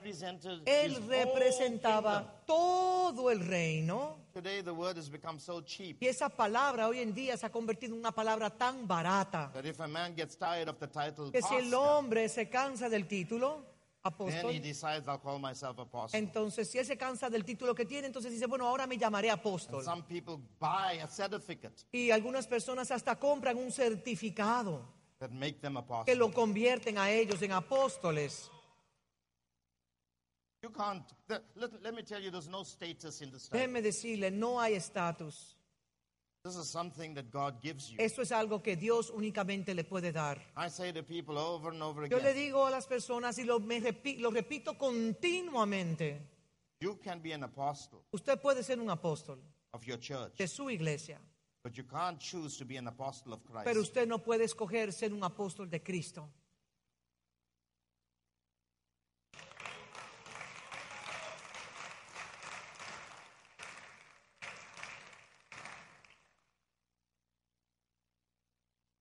él representaba todo el reino. Today the word has become so cheap Y esa palabra hoy en día se ha convertido en una palabra tan barata that if a man gets tired of the title que si el pastor, hombre se cansa del título, then he apóstol, decides I'll call myself apostle. entonces si él se cansa del título que tiene, entonces dice, bueno, ahora me llamaré apóstol. Some people buy a certificate Y algunas personas hasta compran un certificado that make them que apostles. lo convierten a ellos en apóstoles. You can't. the- let, let me tell you, there's no status in title. Déjeme decirle, no hay estatus. This is something that God gives you. Eso es algo que Dios únicamente le puede dar. I say to people over and over Yo le again, digo a las personas y lo, me repi- lo repito continuamente, you can be an apostle usted puede ser un apóstol of your church, de su iglesia, but you can't choose to be an apostle of Christ. pero usted no puede escoger ser un apóstol de Cristo.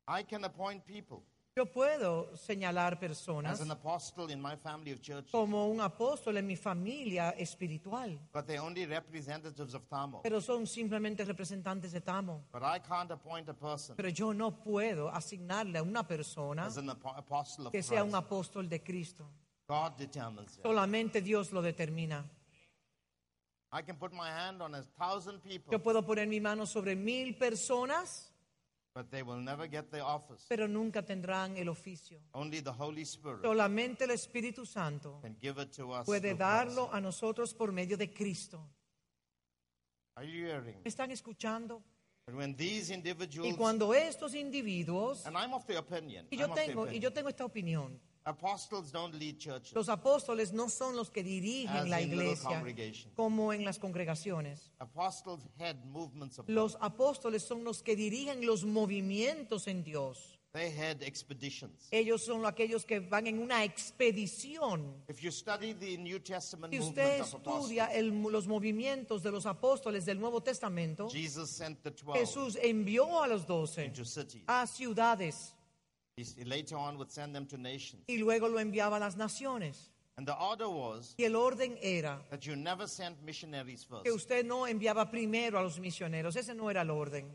I can appoint people Yo puedo señalar as personas an apostle in my family of church, como un apóstol en mi familia espiritual, but they're only representatives of Tamo. pero son simplemente representantes de Tamo. But I can't appoint a person Pero yo no puedo asignarle a una persona as an apo- apostle of que sea un apóstol de Cristo. God determines that. Solamente Dios lo determina. I can put my hand on a thousand people, Yo puedo poner mi mano sobre mil personas, but they will never get the office. pero nunca tendrán el oficio. Only the Holy Spirit Solamente el Espíritu Santo can give it to us. puede through darlo Christ. a nosotros por medio de Cristo. Are you hearing están escuchando? And when these Y individuals, cuando estos individuos, and I'm of the opinion, y yo I'm of the tengo, y opinion, yo tengo esta opinión, apostles don't lead churches. los apóstoles no son los que As dirigen la in little iglesia congregations. como en las congregaciones. Apostles head movements of Los God. apóstoles son los que dirigen los movimientos en Dios. They head expeditions. Ellos son aquellos que van en una expedición. If you study the New Testament Si usted movement of apostles, estudia el- los movimientos de los apóstoles del Nuevo Testamento, Jesus sent the twelve Jesús envió a los doce into cities. a ciudades y luego lo enviaba a las naciones. And the order was Y el orden era that you never sent missionaries first. que usted no enviaba primero a los misioneros. Ese no era el orden.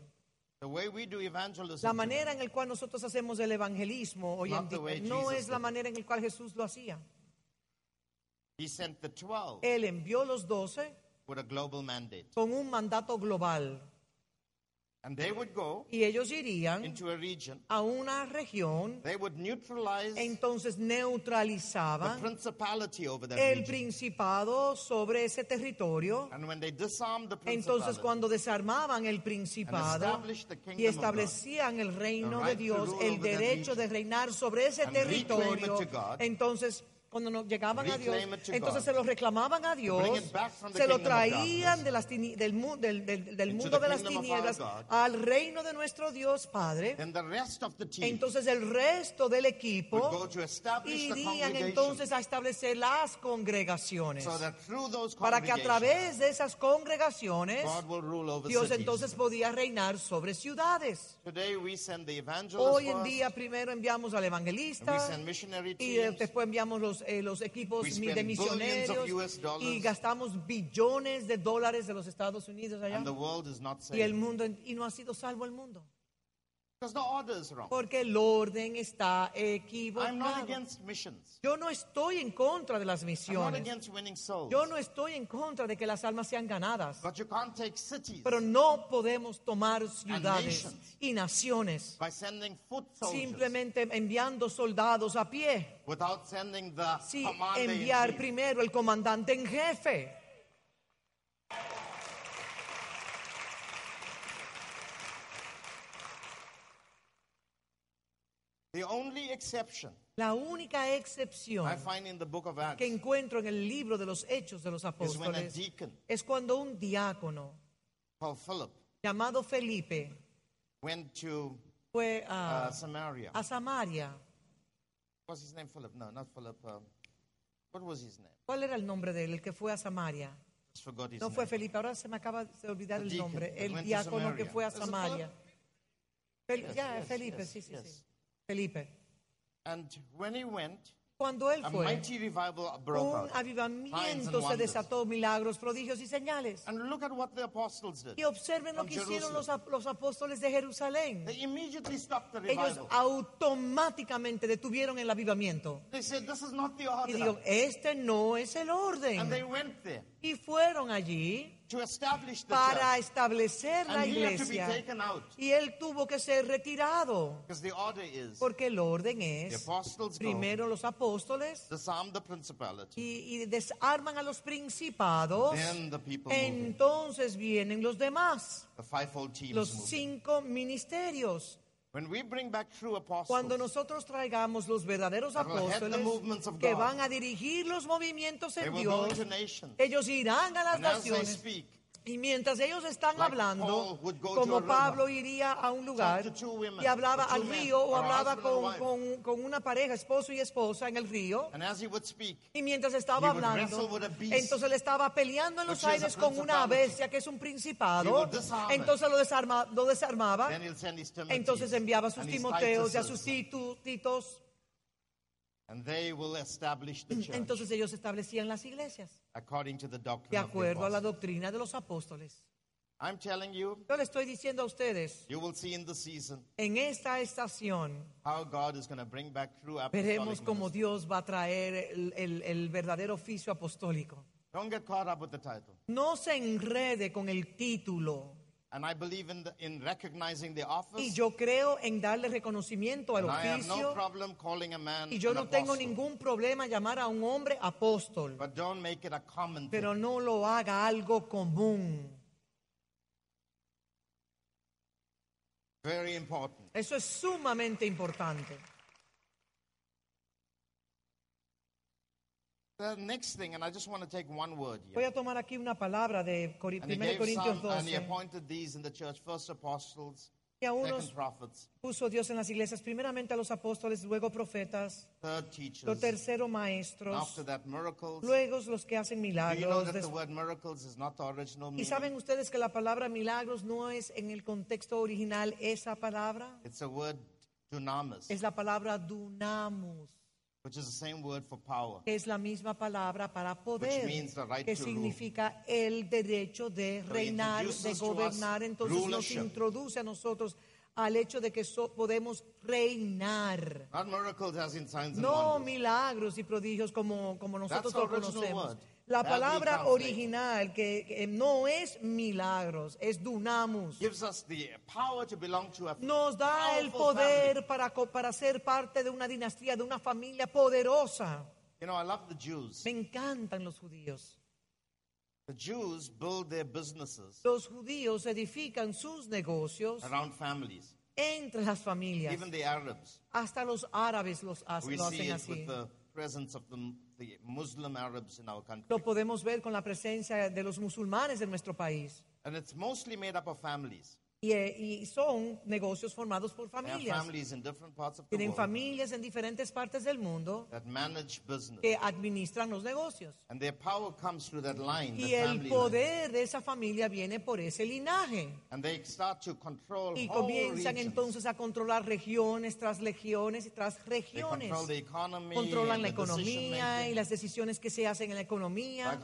The way we do evangelism La manera en la cual nosotros hacemos el evangelismo hoy en día no es la manera en la cual Jesús lo hacía. he sent the twelve Él envió los doce con un mandato global And they would go y ellos irían into a region. a una región, They would neutralize entonces the neutralizaban principality over that el region. principado sobre ese territorio. And when they disarmed the Entonces cuando desarmaban el principado the y of establecían el reino the de Dios, el derecho de reinar sobre ese territorio, entonces cuando nos llegaban a Dios, entonces se lo reclamaban a Dios, se lo traían de las del, del- del- del mundo de las tinieblas al reino de nuestro Dios Padre. Entonces el resto del equipo irían entonces a establecer las congregaciones. Para que a través de esas congregaciones Dios entonces podía reinar sobre ciudades. Hoy en día primero enviamos al evangelista y después enviamos los, eh, los equipos We de misioneros y gastamos billones de dólares de los Estados Unidos allá. And the world is not y el mundo y no ha sido salvo el mundo Because the order is wrong. Porque el orden está I'm not equivocado. against missions. Yo no estoy en contra de las I'm not misiones. against winning souls. Yo no estoy en contra de que las almas sean ganadas. But you can't take cities Pero no podemos tomar ciudades y naciones by sending foot soldiers simplemente enviando soldados a pie without sending the sin enviar primero el comandante en jefe. The only exception La única excepción I find in the book of Acts que encuentro en el libro de los Hechos de los Apóstoles deacon es cuando un diácono Philip llamado Felipe went to fue uh, a, Samaria. a Samaria. What's his name? Philip? No, not Philip. Uh, what was his name? ¿Cuál era el nombre de él, el que fue a Samaria? His No name. fue Felipe, ahora se me acaba de olvidar The el deacon nombre. El diácono que fue a Samaria. Fel- Yes, ya, yes, Felipe, yes, sí, sí, sí. Felipe. And when he went, Cuando él a fue, mighty revival broke un out. Avivamiento se desató, milagros, prodigios y señales. And look at what the apostles did. Y observen lo que hicieron los, apóstoles de Jerusalén. They immediately stopped the Ellos automáticamente detuvieron el avivamiento. They said, This is not the Y order. digo, este no es el And they orden. went there Y fueron allí para establecer la And he had to be iglesia. taken out. Y él tuvo que ser retirado. Because the order is Porque el orden the es primero los apóstoles y, y desarman a los principados. Entonces vienen los demás, los cinco ministerios. When we bring back true apostles, Cuando nosotros traigamos los verdaderos That will head the apóstoles que van a dirigir los movimientos en Dios, ellos irán a las And as they naciones speak, y mientras ellos están Like hablando, como Pablo iría a un lugar women, y hablaba al río o hablaba con, con- con una pareja, esposo y esposa en el río, and as he would speak, y mientras estaba hablando, beast, entonces él estaba peleando en los aires con una bestia que es un principado, entonces lo, desarma- lo desarmaba, entonces enviaba a sus Timoteos y a sus Titu- Titos, and they will establish the church entonces ellos establecían las iglesias according to the de doctrine of the acuerdo a la apostles. doctrina de los apóstoles. I'm telling you, Yo le estoy diciendo a ustedes, you will see in the season en esta estación how God is going to bring back true veremos cómo ministry. Dios va a traer el, el- el verdadero oficio apostólico. Don't get caught up with the title. No se enrede con el título. And I believe in, the, in recognizing the Y office. yo creo en darle reconocimiento al and I have no oficio. problem calling a man Y yo no tengo apostle. ningún problema llamar a un hombre apóstol. But don't make it a common. Pero no lo haga algo común. Very important. Eso es sumamente importante. The next thing, and I just want to take one word Voy a tomar aquí una palabra de Cori- And he 1 gave Corintios some, and he 12. appointed these in the church, first apostles, Y a unos second prophets, puso Dios en las iglesias, primeramente a los apóstoles, luego profetas, third lo teachers, tercero and maestros, after that miracles. luego los que hacen Do you know milagros. that the des- word miracles is not the original Y meaning? saben ustedes que la palabra milagros no es en el contexto original esa palabra, It's a word dunamis, es la palabra dunamus, which is the same word for power. es la misma palabra para poder, means the right que to significa el derecho de So reinar, introduces de us gobernar. Entonces nos introduce a nosotros al hecho de que so- podemos reinar. Not miracles as in signs and No wonders. milagros y prodigios como, como nosotros That's lo conocemos. La palabra original que, que no es milagros, es dunamus. Gives us the power to belong to a Nos da el poder para, para ser parte de una dinastía, de una familia poderosa. You know, I love the Jews. Me encantan los judíos. The Jews build their businesses Los judíos edifican sus negocios around families. entre las familias. Even the Arabs. Hasta los árabes los hace- We lo see hacen it así. with the presence of the, the Muslim Arabs in our country. Lo podemos ver con la presencia de los musulmanes en nuestro país. And it's mostly made up of families. Y, eh, y son negocios formados por familias. Tienen familias en diferentes partes del mundo que administran los negocios. And their power comes through that line, Y el poder de esa familia viene por ese linaje. And they start to control Y comienzan entonces a controlar regiones tras regiones y tras regiones. control the economy, Controlan la economía y las decisiones que se hacen en la economía.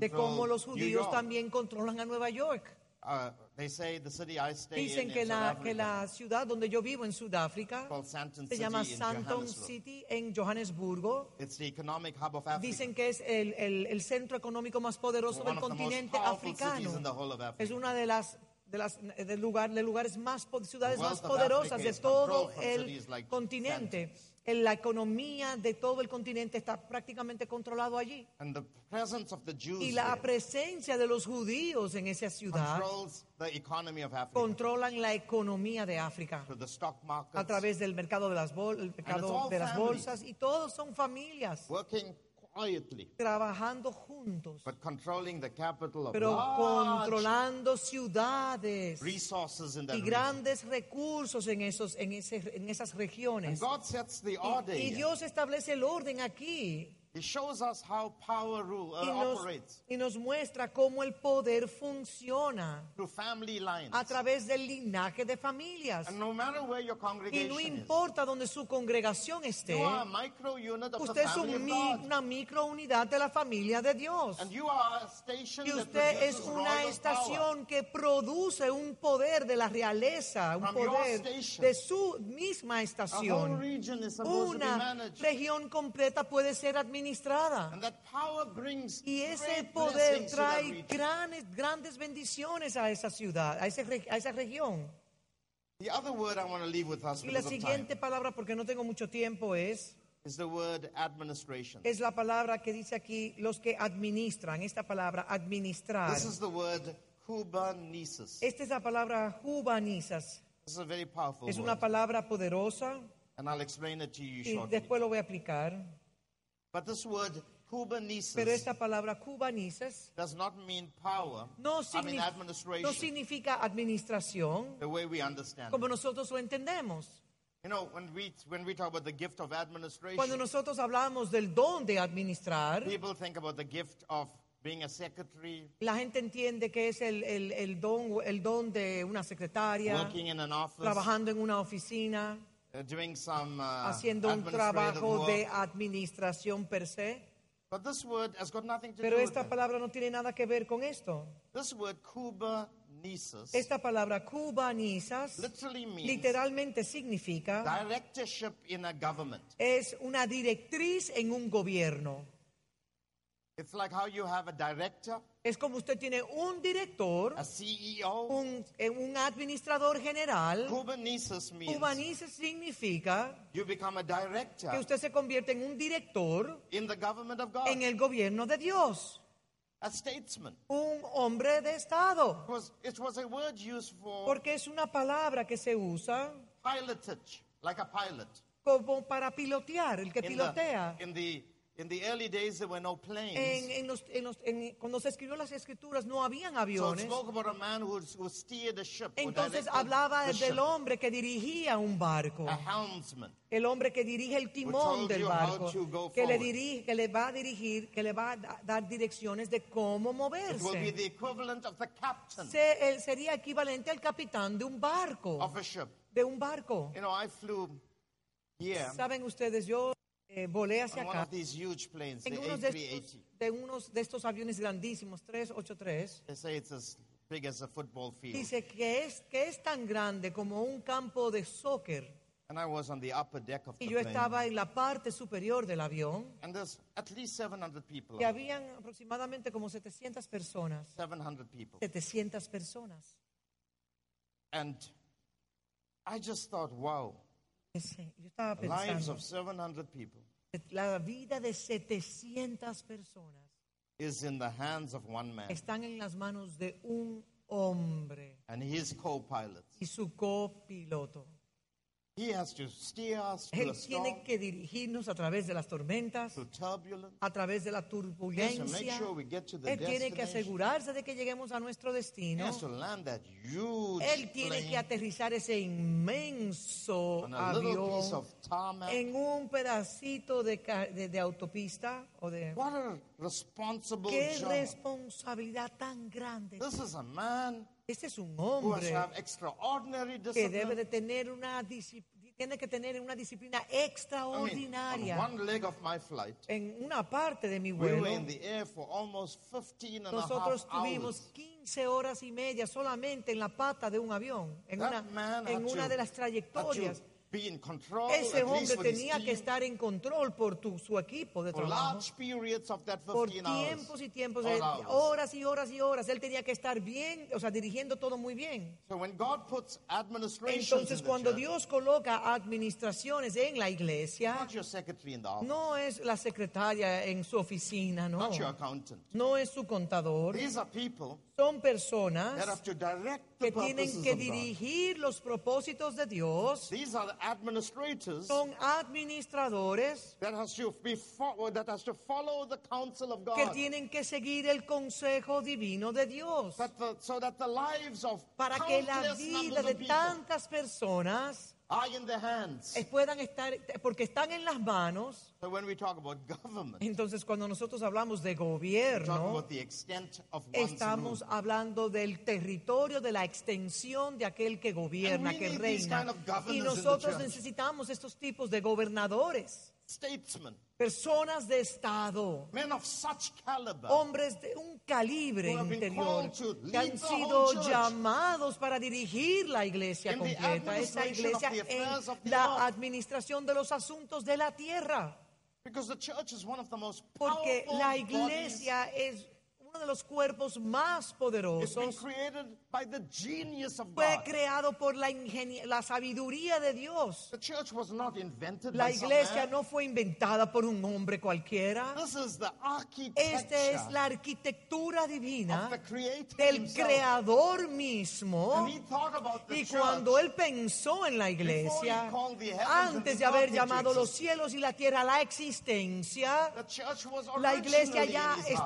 De cómo los judíos también controlan a Nueva York. Uh, they say the city I stay Dicen in, que in la, que la ciudad donde yo vivo en Sudáfrica se llama Johannesburg. City en Johannesburgo. It's the economic hub of Africa. Dicen que es el, el- el centro económico más poderoso One del continente africano. Es una de las de las de lugar, de lugares más ciudades más poderosas de todo el like continente. En La economía de todo el continente está prácticamente controlado allí. And the presence of the Jews Y la presencia de los judíos en esa ciudad controls the economy of Africa. controlan la economía de África through the stock a través del mercado de las, bol- el mercado de las bolsas y todos son familias quietly, trabajando juntos, but controlling the capital of pero controlando ciudades resources in that y region. grandes recursos en, esos, en, ese- en esas And regiones. God sets the order. Y here. Dios establece el orden aquí He shows us how power rule, uh, y nos, operates y nos muestra cómo el poder funciona through family lines. a través del linaje de familias. And no matter where your Y congregation no is, importa donde su congregación esté, you are a micro unit of usted the es un of una microunidad de la familia de Dios. And you are a station Y that usted es produces una royal power. estación que produce un poder de la realeza, un From poder station. de su misma A whole estación. region is supposed to be Una managed. región completa puede ser administrada. And that power brings Y ese poder trae grandes, grandes bendiciones a esa ciudad, a, ese re- a esa región. The other word I want to leave with us Y la siguiente palabra, porque no tengo mucho tiempo, es, is the word administration. es la palabra que dice aquí los que administran, esta palabra administrar. This is the word hubanesis. Esta es la palabra jubanizas. This is a very powerful Es una word. palabra poderosa And I'll explain it to you y shortly. después lo voy a aplicar. But this word Pero esta palabra cubanizas does not mean power. no, I mean signi- administration. no significa administración the way we understand como it. nosotros lo entendemos. You know, when we, when we talk about the gift of administration, Cuando nosotros hablamos del don de administrar, people think about the gift of being a secretary, la gente entiende que es el, el- el don, el don de una secretaria, working in an office, trabajando en una oficina, doing some uh, haciendo un trabajo work. de administración per se. But this word has got nothing to Pero do with esta that. palabra no tiene nada que ver con esto. This word kubanesis Esta palabra means literalmente significa directorship in a government. es una directriz en un gobierno. It's like how you have a director, Es como usted tiene un director, a CEO. un, eh, un administrador general. Kubanesis means significa you become a que director usted se convierte en un director in the government of God, en el gobierno de Dios, a statesman. un hombre de Estado. It was a word used for Porque es una palabra que se usa pilotage, like a pilot. como para pilotear, el que In pilotea. the, in the in the early days, there were no planes. En, en los- en los- en- cuando se escribió las escrituras no habían aviones. spoke about a man who, who steered a ship. or Entonces hablaba the del ship, hombre que dirigía un barco. El hombre que dirige el timón del barco, que le, dirige, que le va a dirigir, que le va a da- dar direcciones de cómo It will be moverse. the equivalent of the captain Se- él sería equivalente al capitán de un barco, of a ship. de un barco. You know, I flew here Saben ustedes, yo eh, volé hacia on acá of these huge planes, the en unos de estos, A380. de unos de estos aviones grandísimos, 383. They say it's as big as a football field. Dice que es, que es tan grande como un campo de soccer. And I was on the upper deck of the Y yo plane. estaba en la parte superior del avión, And there's at least 700 people. it. habían aproximadamente como 700 personas. 700 people. 700 personas. And I just thought, wow, Yo estaba pensando, of 700 people la vida de 700 personas is in the hands of one man están en las manos de un hombre and his co-pilots. y su copiloto. He has to steer us Él storm, tiene que dirigirnos a través de las tormentas, a través de la He has to make turbulencia. sure we get to the Él tiene que asegurarse de que lleguemos a nuestro destino. has to land that huge Él tiene que aterrizar ese inmenso avión en un pedacito de, de- de autopista o de... What a responsible ¡Qué job. responsabilidad tan grande! This is a man Este es un hombre que debe de tener una tiene que tener una disciplina I mean, extraordinaria. on one leg of my flight, En una parte de mi we were vuelo, in the air for almost 15 and a nosotros half tuvimos hours. 15 horas y media solamente en la pata de un avión, en That una, en una de las trayectorias. Be in control, ese hombre tenía que estar en control por tu- su equipo de for trabajo. that Por 15 hours. tiempos y tiempos, de horas y horas y horas. Él tenía que estar bien, o sea, dirigiendo todo muy bien. So when God puts Entonces, cuando church, Dios coloca administraciones en la iglesia, no es la secretaria en su oficina, no. No es su contador. These are people Son that personas have to direct the que tienen que dirigir los propósitos de Dios. These are the administrators Son administradores that has to be fo- that has to follow the counsel of que tienen que seguir el consejo divino de Dios. That the- so that the lives of Para que la vida de tantas personas are in their hands. puedan estar, porque están en las manos. So when we talk about government, Entonces, cuando nosotros hablamos de gobierno, about the extent of one's estamos hablando del territorio, de la extensión de aquel que gobierna, And we que need these reina. kind of governors Y nosotros necesitamos estos tipos de gobernadores, Statesmen, personas de Estado, men of such caliber, hombres de un calibre interior que han sido llamados para dirigir la iglesia completa, esa iglesia en la administración de los asuntos de la tierra. because the church is one of the most Porque powerful la iglesia es uno de los cuerpos más poderosos. by the of Fue God. creado por la, la sabiduría de Dios. The church was not invented La iglesia no fue inventada por un hombre cualquiera. This is the Esta es la arquitectura divina of the creator del himself. creador mismo. And he thought about the Y church. cuando él pensó en la iglesia, antes de haber llamado los cielos y la tierra a la existencia, la iglesia ya in his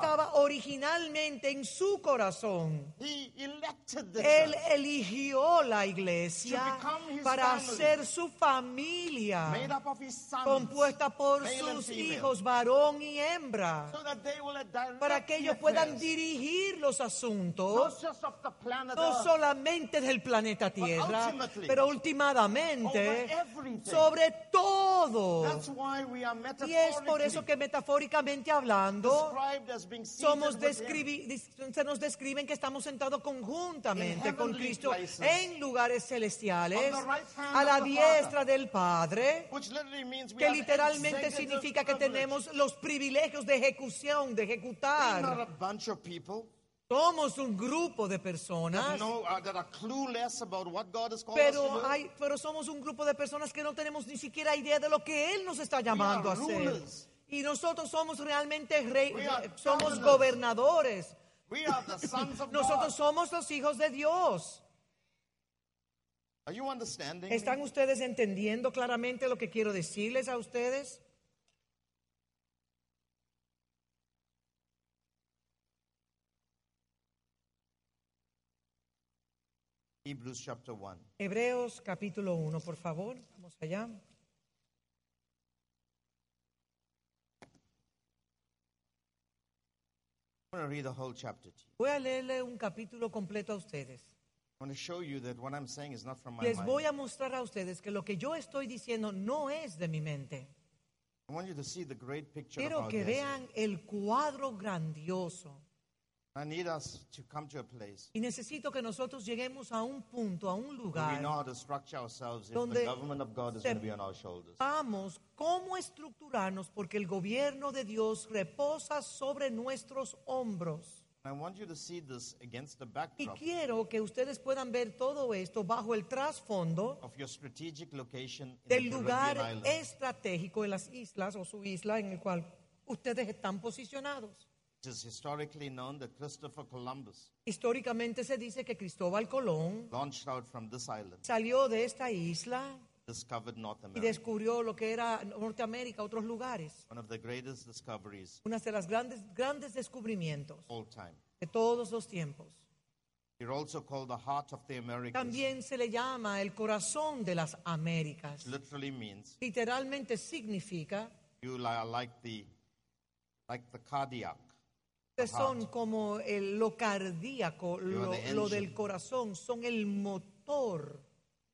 en su corazón. He elected the Él eligió la iglesia para ser su familia, compuesta por sus hijos, varón y hembra, para que ellos puedan dirigir los asuntos. No solamente del planeta Tierra, pero últimamente sobre todo. Y es por eso que metafóricamente hablando, somos with se nos describen que estamos sentados conjuntamente con Cristo places. en lugares celestiales, right a la diestra del Padre, que literalmente significa que tenemos los privilegios de ejecución, de ejecutar. Somos un grupo de personas. uh, that are clueless about what God has called us to Pero, hay, pero somos un grupo de personas que no tenemos ni siquiera idea de lo que Él nos está llamando a hacer. rulers. Y nosotros somos realmente rey, somos gobernadores. We are the sons of Nosotros God. somos los hijos de Dios. Are you understanding? ¿Están ustedes entendiendo claramente lo que quiero decirles a ustedes? Hebrews chapter 1. Hebreos capítulo 1, por favor. Vamos allá. I want to read the whole chapter to you. Voy a leerle un capítulo completo a ustedes. I want to show you that what I'm saying is not from my Les mind. voy a mostrar a ustedes que lo que yo estoy diciendo no es de mi mente. I want you to see the great picture Quiero que vean el cuadro grandioso. I need us to come to a place Y necesito que nosotros lleguemos a un punto, a un where we lugar, know how to structure ourselves if Donde the government of God is going to be on our shoulders. vamos cómo estructurarnos porque el gobierno de Dios reposa sobre nuestros hombros. I want you to see this against the Y backdrop quiero que ustedes puedan ver todo esto bajo el trasfondo of your strategic location in del the lugar island. estratégico en las islas o su isla en el cual ustedes están posicionados. It is historically known that Christopher Columbus Históricamente se dice que Cristóbal Colón launched out from this island, salió de esta isla discovered North y America. descubrió lo que era Norteamérica, otros lugares. One of the greatest discoveries Una de las grandes, grandes descubrimientos of all time. de todos los tiempos. You're also called the heart of the Americas. También se le llama el corazón de las Américas. Literally means Literalmente significa you are like the like the cardiac. Son como el, lo cardíaco, You lo, lo del corazón, son el motor.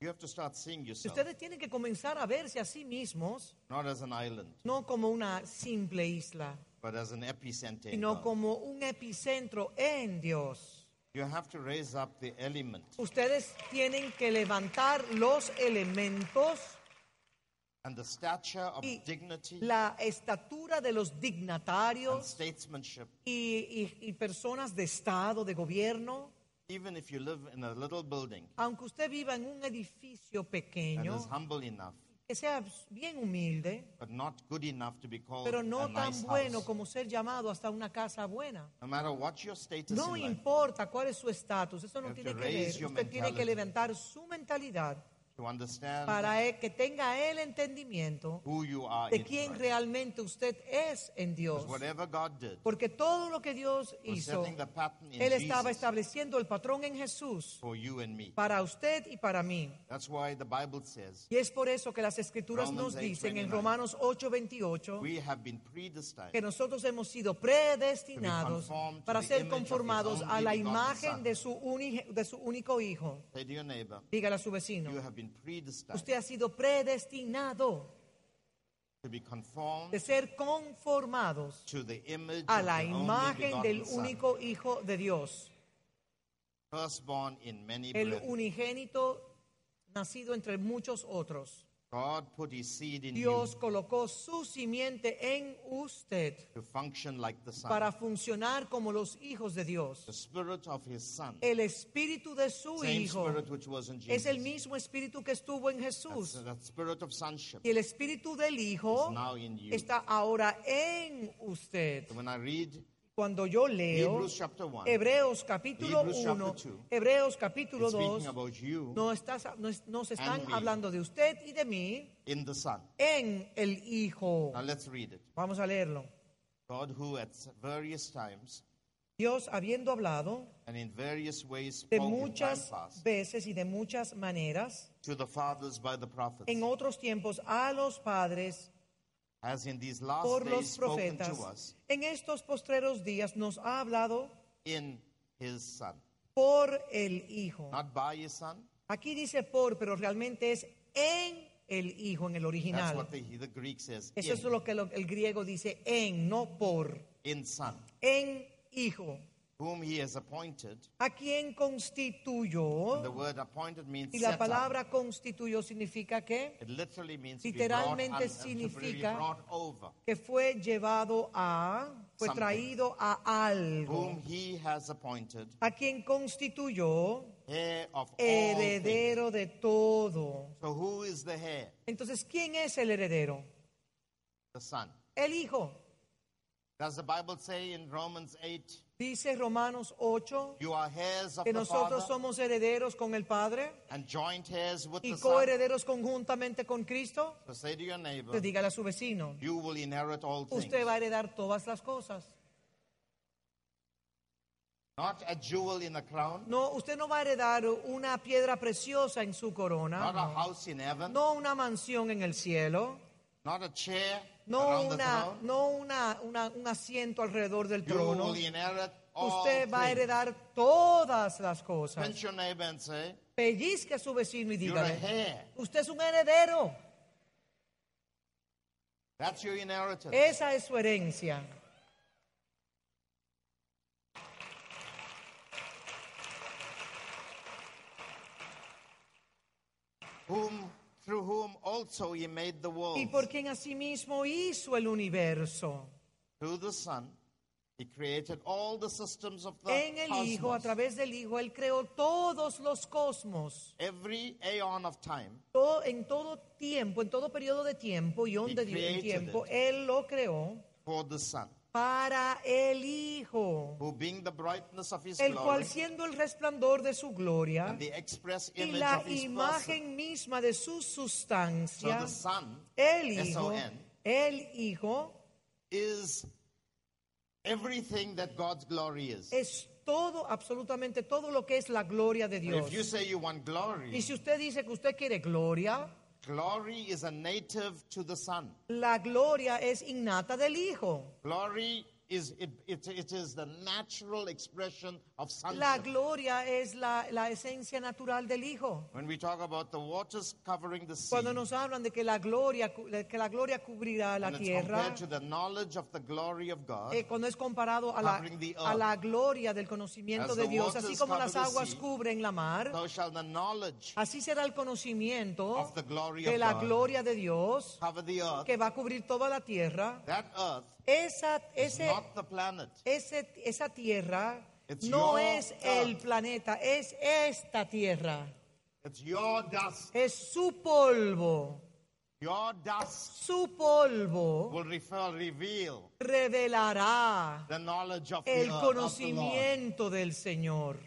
You have to start seeing yourself ustedes tienen que comenzar a verse a sí mismos, not as an island, no como una simple isla, but as an epicenter. in sino como un epicentro en Dios. You have to raise up the element Ustedes tienen que levantar los elementos and the stature of y dignity la estatura de los and dignatarios statesmanship, y, y- y personas de Estado, de gobierno, even if you live in a little building aunque usted viva en un edificio pequeño, is humble enough, que sea bien humilde, but not good enough to be called pero a no tan nice bueno house. como ser llamado hasta una casa buena. No matter what your status No in life, importa cuál es su estatus, eso no tiene que ver. Usted tiene que levantar su mentalidad para que tenga el entendimiento de quién realmente usted es en Dios. Porque todo lo que Dios hizo, Él estaba estableciendo el patrón en Jesús para usted y para mí. Y es por eso que las escrituras nos dicen en 8:29, Romanos 8:28 we have been predestined que nosotros hemos sido predestinados para ser conformados a la imagen de su, de su único hijo. Dígale a su vecino, usted ha sido predestinado de ser conformados a la imagen del único hijo de Dios, el unigénito nacido entre muchos otros. God put his seed in Dios you colocó su simiente en usted to function like the Son. para funcionar como los hijos de Dios. the spirit of his Son, El espíritu de su same hijo spirit which was in Jesus. es el mismo espíritu que estuvo en Jesús. That's- that spirit of sonship Y el espíritu del hijo is now in you. está ahora en usted. So when I read Cuando yo leo 1, Hebreos capítulo Hebrews chapter 1, two, Hebreos capítulo it's 2, speaking about you no estás- nos, nos están hablando de usted y de mí in the Son. en el hijo. Now let's read it. Vamos a leerlo. God, who at various times Dios, habiendo hablado and in various ways de muchas past veces y de muchas maneras, to the fathers by the prophets, en otros tiempos a los padres as in these last por days los spoken profetas, to us en estos postreros días nos ha hablado in his Son. por el Hijo. Not by his Son. Aquí dice por, pero realmente es en el Hijo, en el That's original. what the, the Greek says. Eso es In, lo que el griego dice en, no por. in Son, En Hijo. Whom he has appointed. A quien constituyó, The word appointed means y la palabra constituyó significca que, It literally means Literalmente significa- over. que fue llevado a, fue traído a algo. Whom he has appointed A quien constituyó heir of all heredero de todo. So who is the heir? Entonces, ¿quién es el heredero? The Son. El Hijo. Does the Bible say in Romans 8, Dice Romanos 8 you are heirs of que the nosotros Father somos herederos con el Padre and joint heirs with y the coherederos conjuntamente con Cristo. So say to your neighbor, Pues dígale a su vecino, you will inherit all things. usted va a heredar todas las cosas. Not a jewel in a crown, No, usted no va a heredar una piedra preciosa en su corona. not a No, house in heaven, No una mansión en el cielo. not a chair No, una, no una, una- un asiento alrededor del You trono. will inherit all Usted va a things. heredar todas las cosas. Pinch your neighbor and say, Pellizque a su vecino y you're a dígale, heir. usted es un heredero. That's your inheritance. Esa es su herencia. whom through whom also he made the world. Y por quien asimismo hizo el universo. Through the Son, he created all the systems of the En el Hijo, a través del Hijo, Él creó todos los cosmos. Every aeon of time, en todo tiempo, en todo periodo de tiempo y onda de created tiempo, it. Él lo creó for the Son, para el Hijo, who being the brightness of his el glory cual siendo el resplandor de su gloria and the express y image la of his person. imagen misma de su So sustancia, the Son el Hijo, S-O-N. el Hijo is everything that God's glory is. es todo, absolutamente todo lo que es la gloria de Dios. If you say you want Y glory, si usted dice que usted quiere gloria, glory is a native to the Son. la gloria es innata del Hijo. Glory is it, it, it is the natural expression of La sonship. gloria es la, la esencia natural del Hijo. When we talk about the waters covering the sea, Cuando nos hablan de que la gloria, que la gloria cubrirá la it's tierra, compared to the knowledge of the glory of God, eh, cuando es comparado a la, covering the a la gloria del conocimiento As de the Dios, así como cover las the aguas sea, cubren la mar, so shall the knowledge así será el conocimiento of the glory de of la God gloria de Dios cover the earth. que va a cubrir toda la tierra. That earth Esa, ese, not the planet. ese, esa tierra It's no es el earth. planeta, es esta tierra. It's your dust. Es su polvo. Your dust Su polvo will refer, reveal revelará the knowledge of the, el earth, of the Lord. conocimiento del Señor.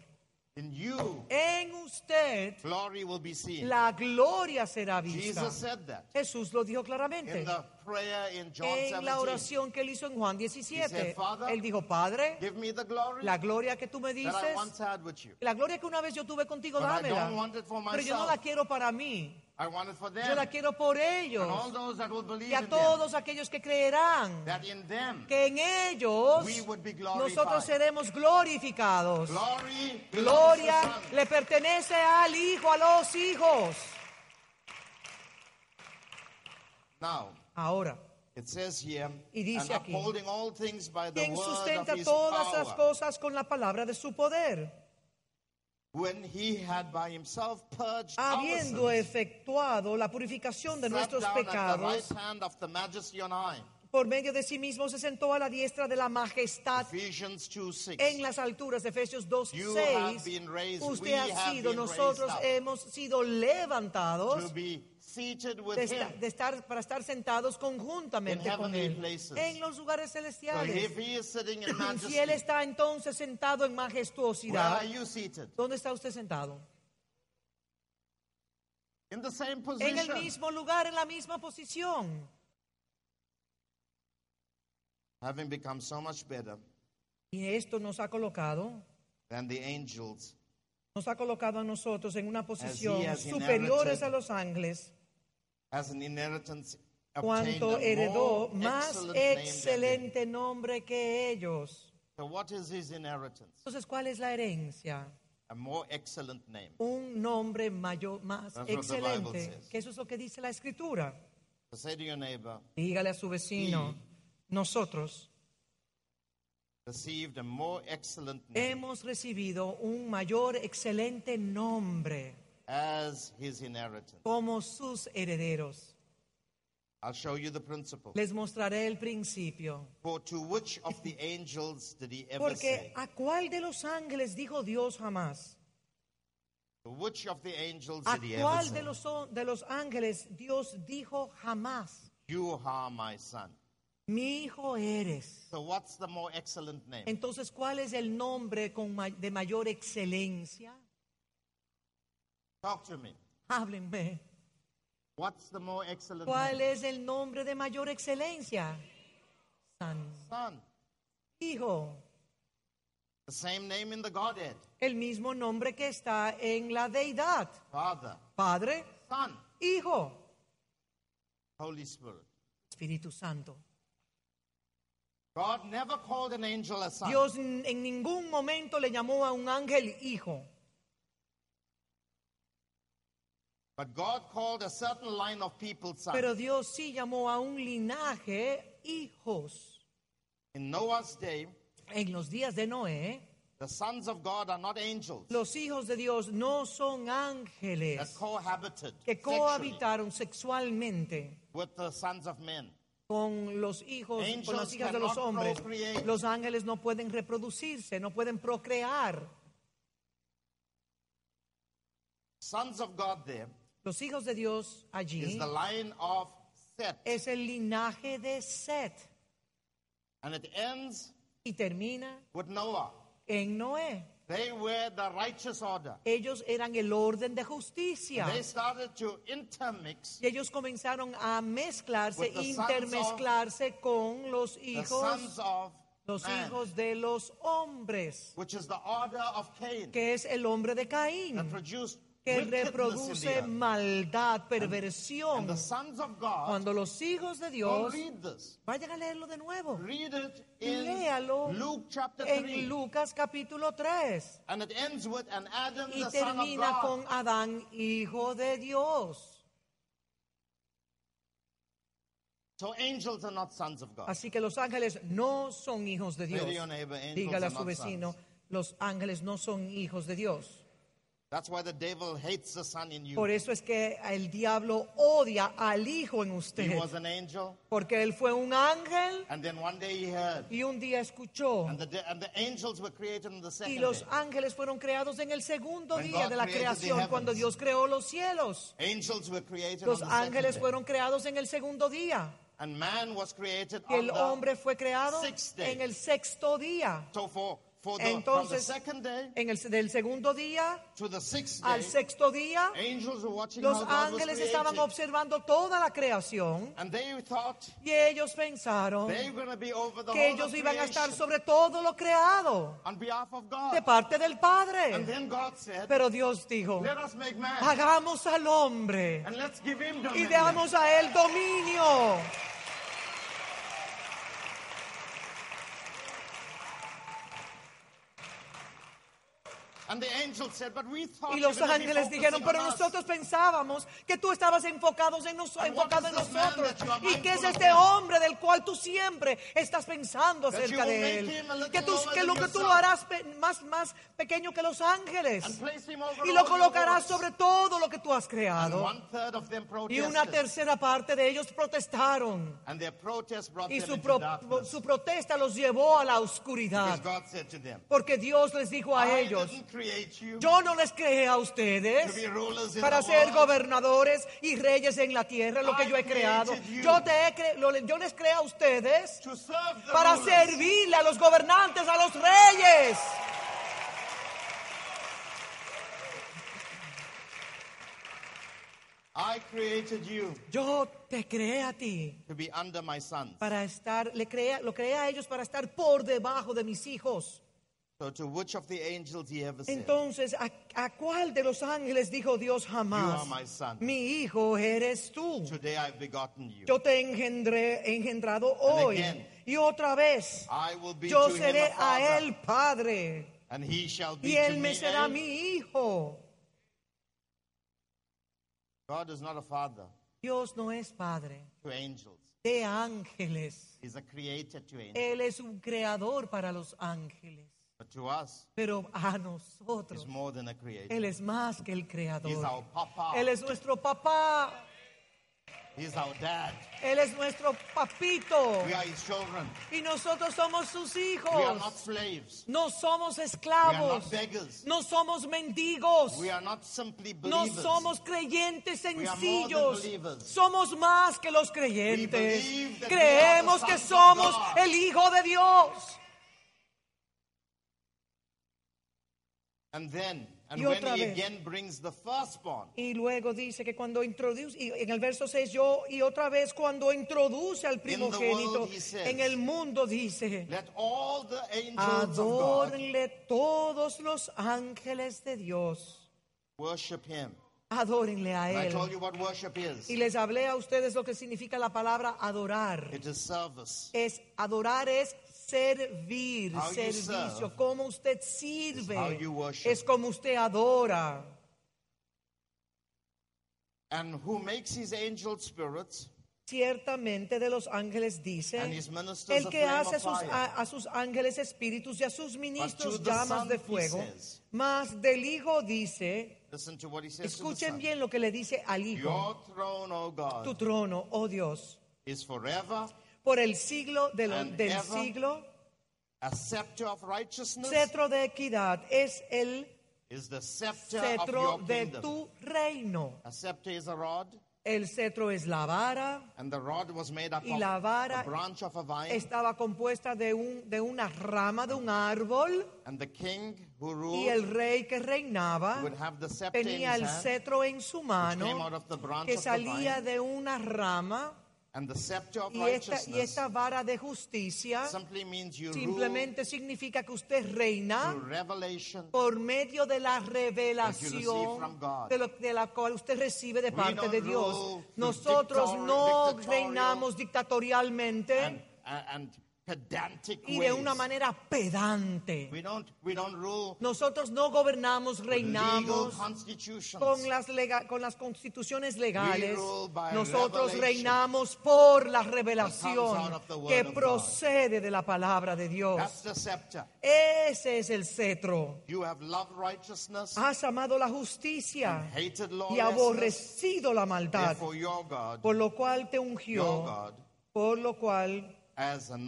In you, En usted glory will be seen. la gloria será vista. Jesus said that Jesús lo dijo claramente. in the prayer in John En la 17. oración que él hizo en Juan 17, He said, "Father, él dijo, Padre, Give me the glory la gloria que tú me that I dices, once had with you. la gloria que una vez yo tuve contigo, But I dámela. don't want it for Pero yo no la quiero para mí, I want it for yo la them quiero por and all ellos those that will believe y a in them. todos aquellos que creerán That in them que en ellos we would be glorified. nosotros seremos glorificados. glory to Gloria le pertenece al Hijo, a los hijos. Now, Ahora, it says here, Y dice and aquí, upholding all things by the quien word of sustenta his todas las power, cosas con la palabra de su poder, when he had by himself purged habiendo efectuado la purificación de nuestros pecados, right por medio de sí mismo se sentó a la diestra de la majestad Ephesians 2 6. en las alturas de Efesios 2, You have 6, been raised, usted we ha sido, nosotros hemos sido levantados to be seated with de, him. esta- de estar, para estar sentados conjuntamente con heavenly Él places. en los lugares So celestiales. if he is sitting in Si Él majesty, está entonces sentado en where are majestuosidad, you seated? ¿dónde está usted sentado? In the same En position. el mismo lugar, en la misma posición. Having become so much better Y esto nos ha colocado, than the angels, nos ha colocado a nosotros en una posición has superiores a los ángeles, as an inheritance, cuanto heredó more más excelente nombre que ellos. So what is his inheritance? Entonces, ¿cuál es la herencia? A more excellent name. Un nombre mayor, más That's excelente. Que eso es lo que dice la Escritura. So say to your neighbor, Dígale a su vecino, nosotros received a more excellent name hemos recibido un mayor excelente nombre as his inheritance. como sus herederos. I'll show you the principle. Les mostraré el principio. For to which of the angels did he ever Porque say? ¿a cuál de los ángeles dijo Dios jamás? To which of the angels ¿A did he ever cuál say? de los, de los ángeles Dios dijo jamás? You are my son. Mi hijo eres. So what's the more excellent name? Entonces, ¿cuál es el nombre con ma- de mayor excelencia? Talk to me. Háblenme. What's the more excellent ¿Cuál name? es el nombre de mayor excelencia? San Son. Hijo. The same name in the Godhead. El mismo nombre que está en la deidad. Father, Padre, Son, Hijo, Holy Spirit. Espíritu Santo. God never called an angel a son. Dios en ningún momento le llamó a un ángel hijo, But God called a certain line of people son. Pero Dios sí llamó a un linaje hijos. in Noah's day, En los días de Noé, the sons of God are not angels los hijos de Dios no son that ángeles cohabited que cohabitaron sexualmente with the sons of men. con los hijos, con las hijas de los hombres. procreate. Los ángeles no pueden reproducirse, no pueden procrear. Sons of God there Los hijos de Dios allí is the line of Seth. es el linaje de Set And it ends y termina with Noah. en Noé. They were the righteous order. Ellos eran el orden de justicia. They started to intermix Y ellos comenzaron a mezclarse, sons of- intermezclarse con los hijos, sons of los man, hijos de los hombres, which is the order of Cain que es el hombre de Caín, that produced que reproduce maldad, And perversión. the sons of God, Cuando los hijos de Dios, vayan a leerlo de nuevo. Léalo en 3. Lucas capítulo 3. And it ends with, and Adam, Y termina con Adán, hijo de Dios. So angels are not sons of God. Así que los ángeles no son hijos de Dios. Dígale a su vecino, los ángeles no son hijos de Dios. That's why the devil hates the son in you. Por eso es que el diablo odia al hijo en He usted. was an angel, Porque él fue un ángel and then one day he heard. y un día escuchó. And the, de- and the angels were created on the Y second los day. ángeles fueron creados en el segundo When día God de la creación, heavens. cuando Dios creó los cielos. Angels were created Los on the second ángeles fueron creados en el segundo día. And man was created Y el on the hombre fue creado en el sexto día. So for, for the, from the Entonces, second day en el del segundo día to the sixth day, al sexto día, angels were watching los how God was ángeles estaban observando toda la creación And they thought y ellos pensaron they were going to be over the que ellos iban a estar sobre todo lo creado on behalf of God. de parte del And Padre. then God said, Pero Dios dijo, let us make man hagamos al hombre and let's give him y damos a él dominio. And the angels said, but we thought Y los ángeles dijeron, pero on us." nosotros pensábamos que tú estabas enfocados en nos- enfocado en nosotros. ¿Y qué es este hombre del cual tú siempre estás pensando acerca de él? Que, tú, que lo que tú harás más, más pequeño que los ángeles. Y lo colocarás sobre todo lo que tú has creado. Y una tercera parte de ellos protestaron. Y su, pro- su protesta los llevó a la oscuridad. Porque Dios les dijo a ellos, create you yo no les creé a to ustedes be rulers in para the ser world. gobernadores y reyes en la tierra, lo que I yo he creado. created you. Yo, te he cre- lo- yo les creé a ustedes to serve the para rulers. servirle a los gobernantes, a los reyes. I created you Yo te creé a ti to be under my sons. para estar, le creé, lo creé a ellos para estar por debajo de mis hijos. So to which of the angels he ever said, Entonces, ¿a, a cuál de los ángeles dijo Dios You jamás? are my son. Mi hijo eres tú. Today I've begotten you. Yo te he engendré, engendrado hoy. again, Y otra vez, I will be yo seré a él padre. and he shall be Y él me me será a- mi hijo. God is not a father Dios no es padre to angels. de ángeles. He's a creator to angels. Él es un creador para los ángeles. But to us, Pero a nosotros, he's more than a creator. Él es más que el He's creador. our papa. Él es nuestro papá. He's our dad. Él es nuestro papito. We are his children. Y nosotros somos sus We are not hijos. slaves. No somos We are esclavos. not beggars. No somos mendigos. We are not simply No believers. somos creyentes We are more than sencillos. believers. Somos más que los We creyentes. believe that we Creemos are the que sons of somos God. el Hijo de Dios. And then, and Y when otra he vez. again brings the firstborn, Y luego dice que cuando introduce, y en el verso 6 yo, y otra vez cuando introduce al primogénito, says, en el mundo dice, let all the adórenle todos los ángeles de Dios. worship him. Adórenle a And I Él. told you what worship is. Y les hablé a ustedes lo que significa la palabra adorar. It is service. Es adorar es servir, How servicio. Como usted sirve, es como usted adora. And who makes his angel spirits Ciertamente de los ángeles dice, el que hace a sus, a, a sus ángeles espíritus y a sus ministros llamas de fuego. Mas del Hijo dice, escuchen bien lo que le dice al Hijo, tu God, trono, oh Dios, is forever por el siglo de lo- And del ever. siglo, a of righteousness. cetro de equidad, es el Is the scepter of cetro your de tu reino. A is a rod, El cetro es la vara, and the rod was made up Y la vara a branch of a vine. estaba compuesta de, un, de una rama de un árbol And the king who y ruled el rey que reinaba would have the tenía his el hand, cetro en su mano que salía de una rama And the scepter of Y esta, y righteousness esta vara de justicia simply means you rule simplemente significa que usted reina por medio de la receive revelación from God. de, lo, de la cual usted recibe de parte de Dios. Nosotros no reinamos dictatorialmente and, and, y de una manera pedante. We don't, we don't rule Nosotros no gobernamos, reinamos con las, lega- con las constituciones legales. Nosotros reinamos por la revelación que procede de la palabra de Dios. Ese es el cetro. You have loved righteousness, Has amado la justicia y aborrecido la maldad, God, por lo cual te ungió, por lo cual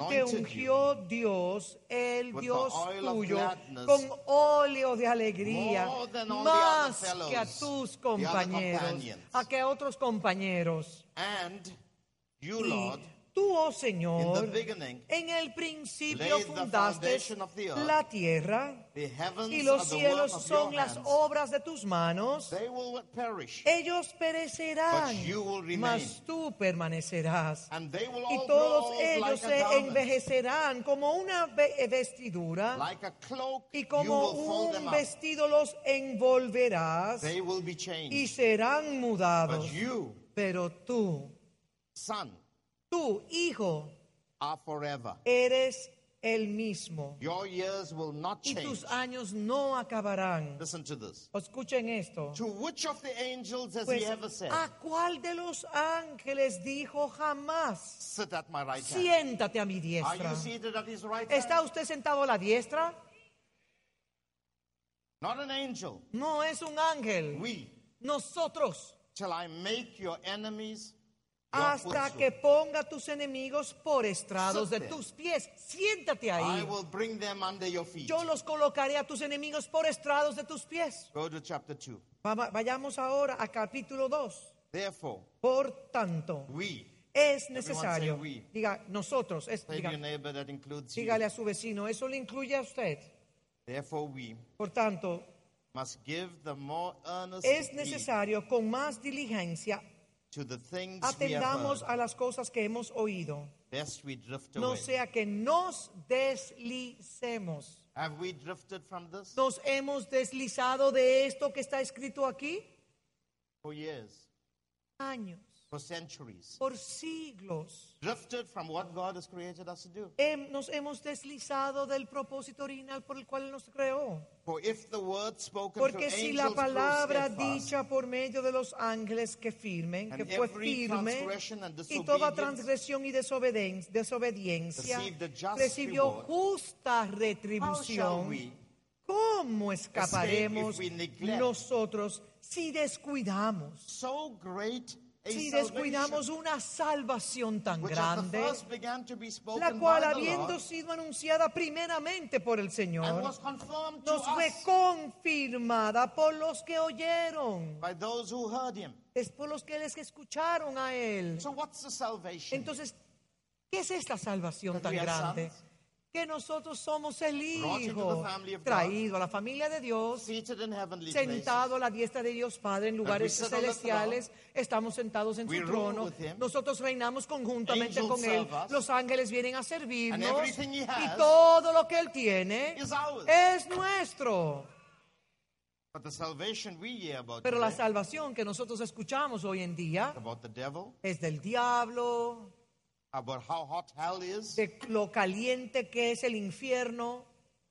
te ungió Dios, el Dios tuyo, con óleo de alegría, más que a tus compañeros, a que a otros compañeros. and you, Lord, tú, oh in Señor, the beginning, en el principio laid the fundaste foundation of the earth. la tierra the heavens y los are the cielos work of son your las hands. obras de tus manos. They will perish, Ellos perecerán, But you will remain. mas tú permanecerás. and they will Y todos grow ellos like a se garment. envejecerán como una ve- vestidura Like a cloak, y you como will fold them un up. vestido los envolverás They will be changed. y serán mudados. You, Pero tú, son, tú, hijo, are forever. eres el mismo Your years will not y change. tus años no acabarán. Listen to this. Escuchen esto. To which of the angels has Pues, he ever said, ¿a cuál de los ángeles dijo jamás? Sit at my right hand? Siéntate a mi Are diestra. you seated at his right ¿Está hand? usted sentado a la diestra? Not an angel. No es un ángel. We, Nosotros, till I make your enemies hasta que ponga tus enemigos por estrados de tus pies. Siéntate I ahí. will bring them under your feet. Yo los colocaré a tus enemigos por estrados de tus pies. Go to chapter 2. Va- Vayamos ahora a capítulo 2. Therefore, Por tanto, we, es necesario. we. Diga, nosotros. Es, diga, includes you. dígale a su vecino, eso le incluye a usted. Therefore, we Por tanto, must give the more earnest es necesario con más diligencia to the things we have atendamos heard, a las cosas que hemos oído, lest we drift no away. sea que nos deslicemos. Have we drifted from this Nos hemos deslizado de esto que está escrito aquí for years, años, for centuries? por siglos. Drifted from what God has created us to do. Nos hemos deslizado del propósito original por el cual nos creó. For if the word spoken Porque through si la palabra dicha por medio de los ángeles que firmen, que fue firme, y toda transgresión y desobediencia just recibió reward, justa retribución, ¿cómo escaparemos nosotros si descuidamos? so great Si descuidamos una salvación tan grande, la cual habiendo Lord, sido anunciada primeramente por el Señor, nos fue confirmada por los que oyeron. by those who heard him. es por los que les escucharon a él. So what's the salvation? Entonces, ¿qué es esta salvación tan grande? Que nosotros somos el Hijo traído a la familia de Dios, sentado a la diestra de Dios Padre en lugares celestiales, estamos sentados en su trono, nosotros reinamos conjuntamente con Él, los ángeles vienen a servirnos y todo lo que Él tiene es nuestro. Pero la salvación que nosotros escuchamos hoy en día es del diablo, about how hot hell is, de lo caliente que es el infierno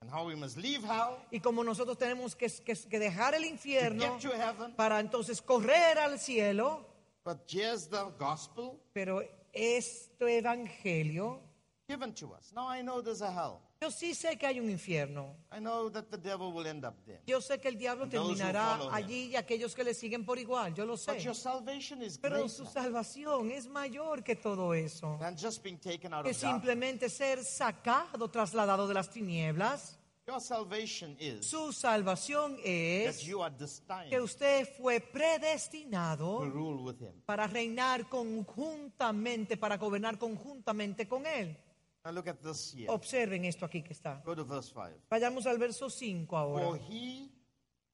and how we must leave hell y como nosotros tenemos que, que- que dejar el infierno to heaven. para entonces correr al cielo. But here's the gospel Pero este evangelio, given to us. Now I know there's a hell. Yo sí sé que hay un infierno. I know that the devil will end up there. Yo sé que el diablo And terminará allí y aquellos que le siguen por igual. Yo lo But your sé. salvation is Pero su salvación es mayor que todo eso. than just being taken out Que of darkness. simplemente ser sacado, trasladado de las tinieblas. Your salvation is Su salvación that es you are que destined usted fue to predestinado rule with him. para reinar conjuntamente, para gobernar conjuntamente con Él. Now look at this here. Observen esto aquí que está. Go to verse 5. Vayamos al verso 5 For ahora. he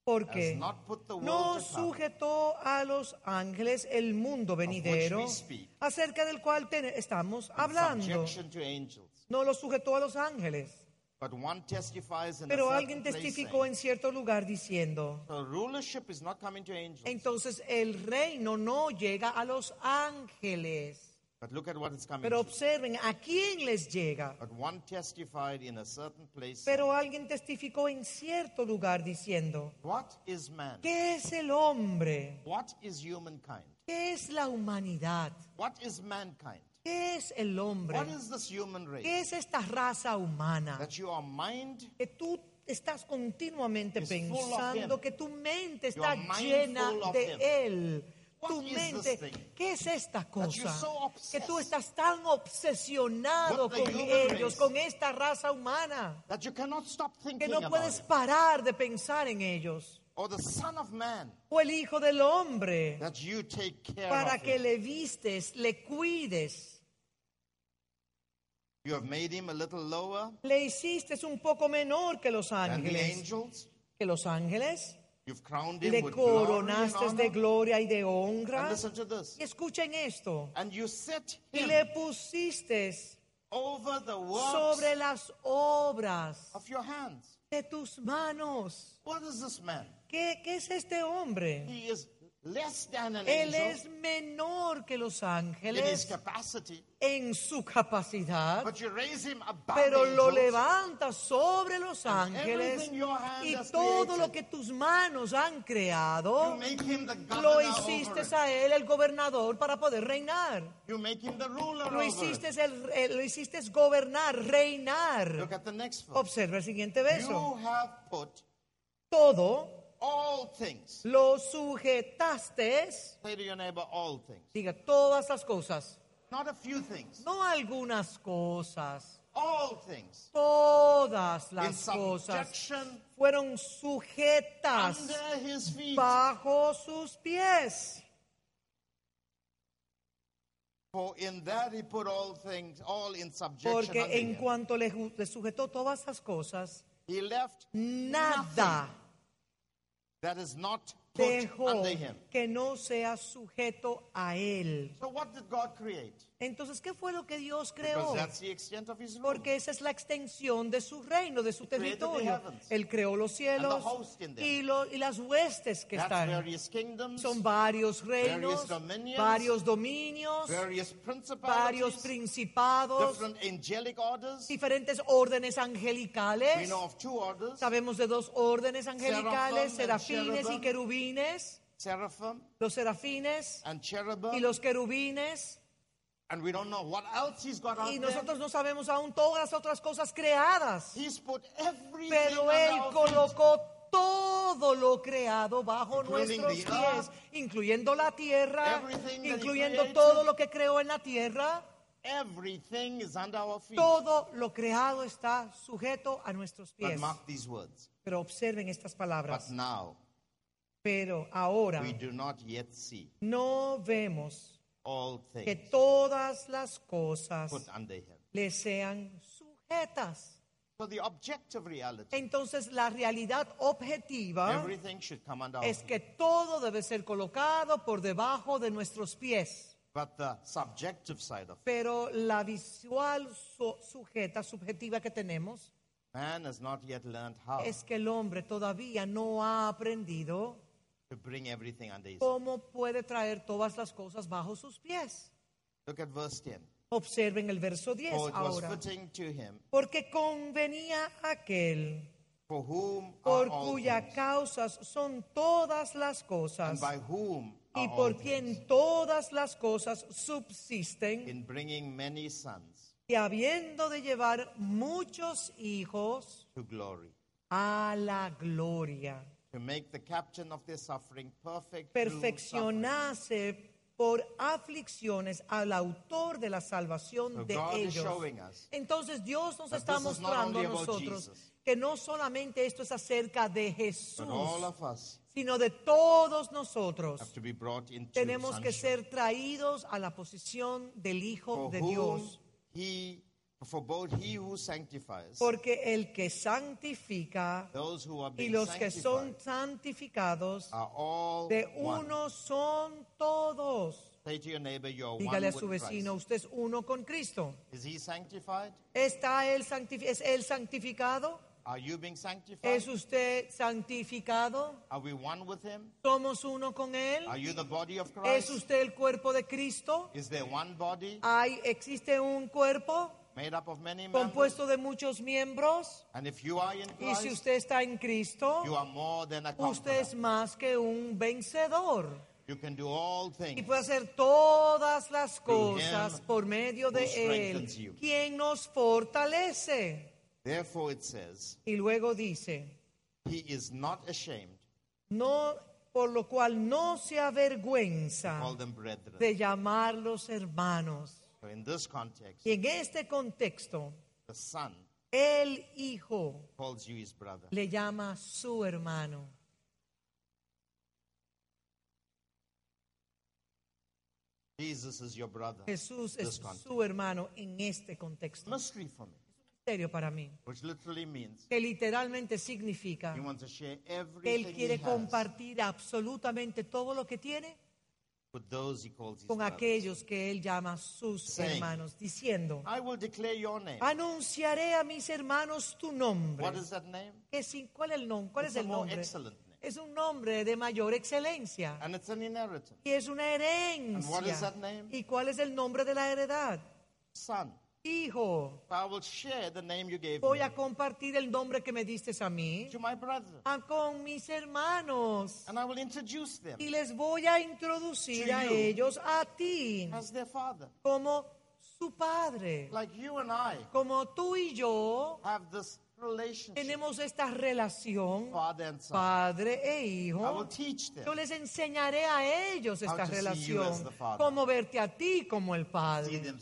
Porque has not put the world no to come, sujetó a los ángeles el mundo venidero speak, acerca del cual estamos in hablando. subjection to angels. No lo sujetó a los ángeles. But one testifies in Pero a alguien place testificó saying, en cierto lugar diciendo, the rulership is not coming to angels. entonces el reino no llega a los ángeles. But look at what coming Pero observen, ¿a quién les llega? But one testified in a certain place. Pero alguien testificó en cierto lugar diciendo, What is man? ¿qué es el hombre? What is humankind? ¿Qué es la humanidad? What is mankind? ¿Qué es el hombre? What is this human race? ¿Qué es esta raza humana? That your mind Que tú estás continuamente pensando que tu mente está llena de él. Tu mente? ¿qué es esta cosa? Que tú estás tan obsesionado con ellos, con esta raza humana, que no puedes parar de pensar en ellos. O el Hijo del Hombre, para que le vistes, le cuides. You have made him a little lower Le hiciste un poco menor que los the ángeles. angels. Que los ángeles. You've crowned him Le with glory and coronaste de gloria y de honra. listen to this. Y escuchen esto. And you set Y le pusiste over the works sobre las obras of your hands. de tus manos. What is this man? ¿Qué, qué es este hombre? He is less than an Él angel es menor que los in his ángeles capacity, en su capacidad, but you raise him above pero lo angels. levanta sobre los ángeles y todo created, lo que tus manos han You creado, make him the lo governor hiciste a él el gobernador para poder reinar. You make him the ruler Lo hiciste, it. el, eh, lo hiciste gobernar, reinar. Look at the next. Observa el siguiente You verso. have put Todo all things. lo sujetaste, Say to your neighbor, all things. diga todas las cosas, Not a few things. no algunas cosas, All things. todas las cosas fueron sujetas under his feet. bajo sus pies. For in that he put all things, all in subjection Porque en cuanto le, le sujetó todas las cosas, He left nada that is not put under him. que no sea sujeto a él. So what did God create? Entonces, ¿qué fue lo que Dios creó? Porque esa es la extensión de su reino, de su territorio. Él creó los cielos y, lo- y las huestes que están. Son varios reinos, varios dominios, varios principados, diferentes órdenes angelicales. Sabemos de dos órdenes angelicales, serafines y querubines. Los serafines and y los querubines. And we don't know what else he's got out Y there. nosotros no sabemos aún todas las otras cosas creadas. He's put everything Pero Él colocó todo lo creado bajo nuestros pies, earth, incluyendo la tierra, incluyendo created. todo lo que creó en la tierra. Everything is under our feet. Todo lo creado está sujeto a nuestros But pies. mark these words. Pero observen estas But palabras. now Pero ahora we do not yet see no vemos all que things todas las cosas put under him. le sean sujetas. So the objective reality, Entonces la realidad objetiva everything should come under our es feet. que todo debe ser colocado por debajo de nuestros pies. But the subjective side of it, Pero la visual su- sujeta, subjetiva que tenemos, man has not yet learned how es que el hombre todavía no ha aprendido to bring everything under his cómo puede traer todas las cosas bajo sus pies. Look at verse 10. Observen el verso 10 For it was ahora. fitting to him Porque convenía aquel for whom por are all cuya things, causas son todas las and cosas by whom y are all por things, quien todas las cosas subsisten in bringing many sons y habiendo de llevar muchos hijos to glory, a la gloria. To make the captain of their suffering perfect through suffering. perfeccionase por aflicciones al autor de la salvación So de God ellos. Entonces Dios nos está mostrando a nosotros Jesus. que no solamente esto es acerca de Jesús, sino de todos nosotros. Tenemos que ser traídos a la posición del Hijo for de Dios, he For both he who sanctifies, Porque el que santifica those who are y los que son santificados are all de one. uno son todos. Say to your neighbor, Dígale a one su with vecino, Christ. usted es uno con Cristo. Is he sanctified? ¿Está él santifi- ¿Es él santificado? Are you being sanctified? ¿Es usted santificado? Are we one with him? ¿Somos uno con él? Are you the body of ¿Es Christ? usted el cuerpo de Cristo? Is there one body ¿Hay, ¿Existe un cuerpo made up of many members? compuesto de muchos miembros? And if you are in Y si Christ, usted está en Cristo, you are more than a usted es más que un vencedor. You can do all Y things. puede hacer todas las cosas por medio de Él, you. quien nos fortalece. Therefore it says, Y luego dice, he is not ashamed no, por lo cual no se avergüenza call them brethren. de llamarlos hermanos. So in this context, Y en este contexto, the son el Hijo calls you his brother. le llama su hermano. Jesus is your brother. Jesús es su hermano en este contexto. Mystery for me, Misterio para mí, which literally means que literalmente significa he wants to share que Él quiere has compartir absolutamente todo lo que tiene con aquellos que Él llama sus hermanos, diciendo, I will declare your name. anunciaré a mis hermanos tu nombre. ¿Qué sin- ¿Cuál es el nombre? ¿Cuál es el nombre? Es un nombre de mayor excelencia And it's an inheritance. y es una And what is herencia. that name? ¿Y cuál es el nombre de la heredad? Son. Hijo, I will share the name you gave voy me a compartir el nombre que me diste a mí to my brother. a- con mis hermanos And I will introduce them y les voy a introducir To a you. ellos a ti as their father. como su padre. Like you and I Como tú y yo have this tenemos esta relación, padre e I will hijo, teach them yo les enseñaré a ellos esta relación, cómo verte a ti como el padre,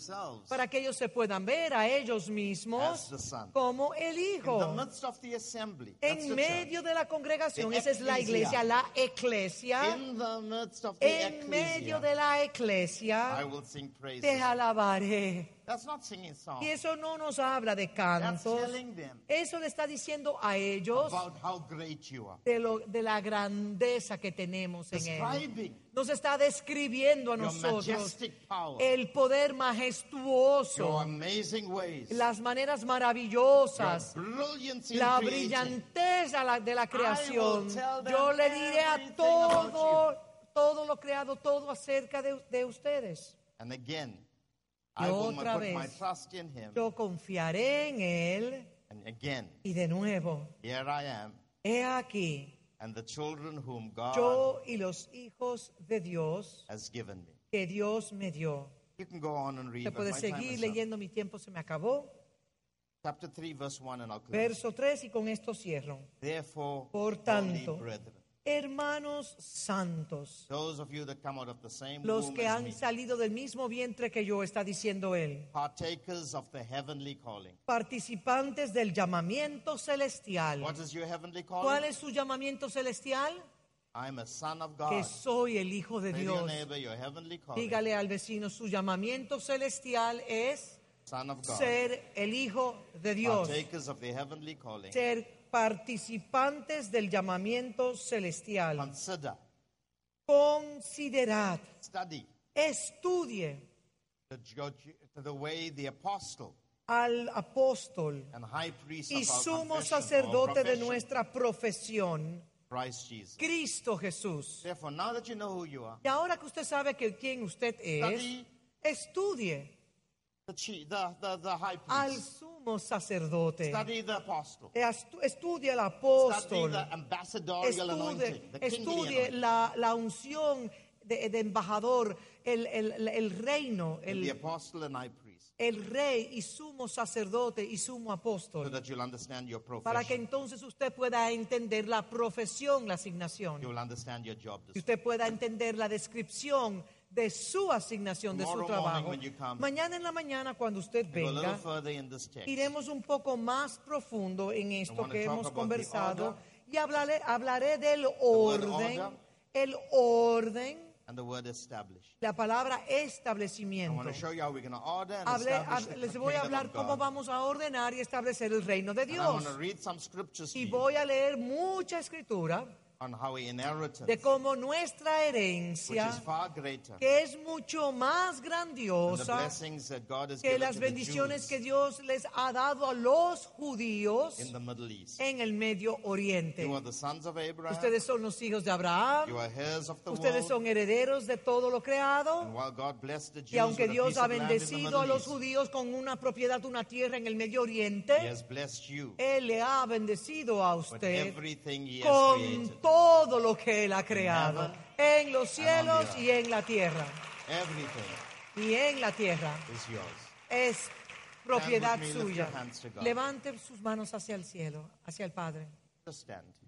para que ellos se puedan ver a ellos mismos como el hijo. En medio de la congregación, esa es la iglesia, la eclesia. En medio de la eclesia, te alabaré. That's not singing songs. Y eso no nos habla de That's cantos. telling them Eso le está diciendo a ellos about how great you are. de, lo, de la grandeza que tenemos en Él. Describing Nos está describiendo a nosotros power, el poder majestuoso, amazing ways, las maneras maravillosas, la la- de la creación. Yo le diré a everything todo, todo lo creado, todo acerca de, de ustedes. And again, Y I will otra vez. Yo confiaré en Él And again, y de nuevo, here I am, he aquí, and the children whom God yo y los hijos de Dios has given me. que Dios me dio. You can go on and read. Se puede seguir leyendo, mi tiempo se me acabó. Chapter 3, verse 1, and I'll. Verso 3 y con esto cierro. Therefore, Por tanto, brethren, Hermanos santos, those of you that come out of the same los que han salido del mismo vientre que yo, está diciendo él, partakers of the heavenly calling. participantes del llamamiento celestial. What is your heavenly ¿Cuál calling? es su llamamiento celestial? I'm a son of Que God. soy el hijo de Say to your Dios. neighbor, your heavenly calling, Dígale al vecino, su llamamiento celestial es son of God. ser el hijo de Dios, Partakers of the heavenly calling. ser participantes del llamamiento celestial. Consider, Considerad, study estudie the, the way the apostle al apóstol and high priest y sumo sacerdote de nuestra profesión, Christ Jesus. Cristo Jesús. Therefore, now that you know who you are, Y ahora que usted sabe que quién usted es, study estudie the, chief, the, the, the high al sumo sacerdote. study the apostle, study apóstol. Estudie, la, la unción de, de embajador, el, el- el reino, the el, apostle and high priest, el rey y sumo sacerdote y sumo so apóstol. that you'll understand your Para que entonces usted pueda entender la profesión, la asignación. you'll understand your job. Y usted pueda entender la descripción de su asignación, de su trabajo. Mañana en la mañana, cuando usted venga, iremos un poco más profundo en esto que hemos conversado y hablaré, hablaré del orden, el orden and the word establish. la palabra establecimiento. want to show you how we're going to order and Hablé- establish hab- the les voy a hablar cómo vamos a ordenar y establecer el reino de Dios. Y voy a leer mucha escritura on how inheritance, de cómo nuestra which herencia, is far greater que es mucho más than the grandiosa blessings that God has que given las to the bendiciones Jews que Dios les ha dado a los judíos in the Middle East. en el Medio Oriente. You are the sons of Abraham. Ustedes son los hijos de Abraham, You are heirs of the ustedes world. son herederos de todo lo creado. And while God blessed the Jews Y aunque with a Dios piece ha of land in the bendecido a Middle los East, judíos con una propiedad, una tierra en el Medio He Oriente, has blessed you Él le ha bendecido a with usted everything He has con created. Todo lo que Él ha creado, en los cielos y en la tierra. Y en la tierra es propiedad suya. Levante sus manos hacia el cielo, hacia el Padre.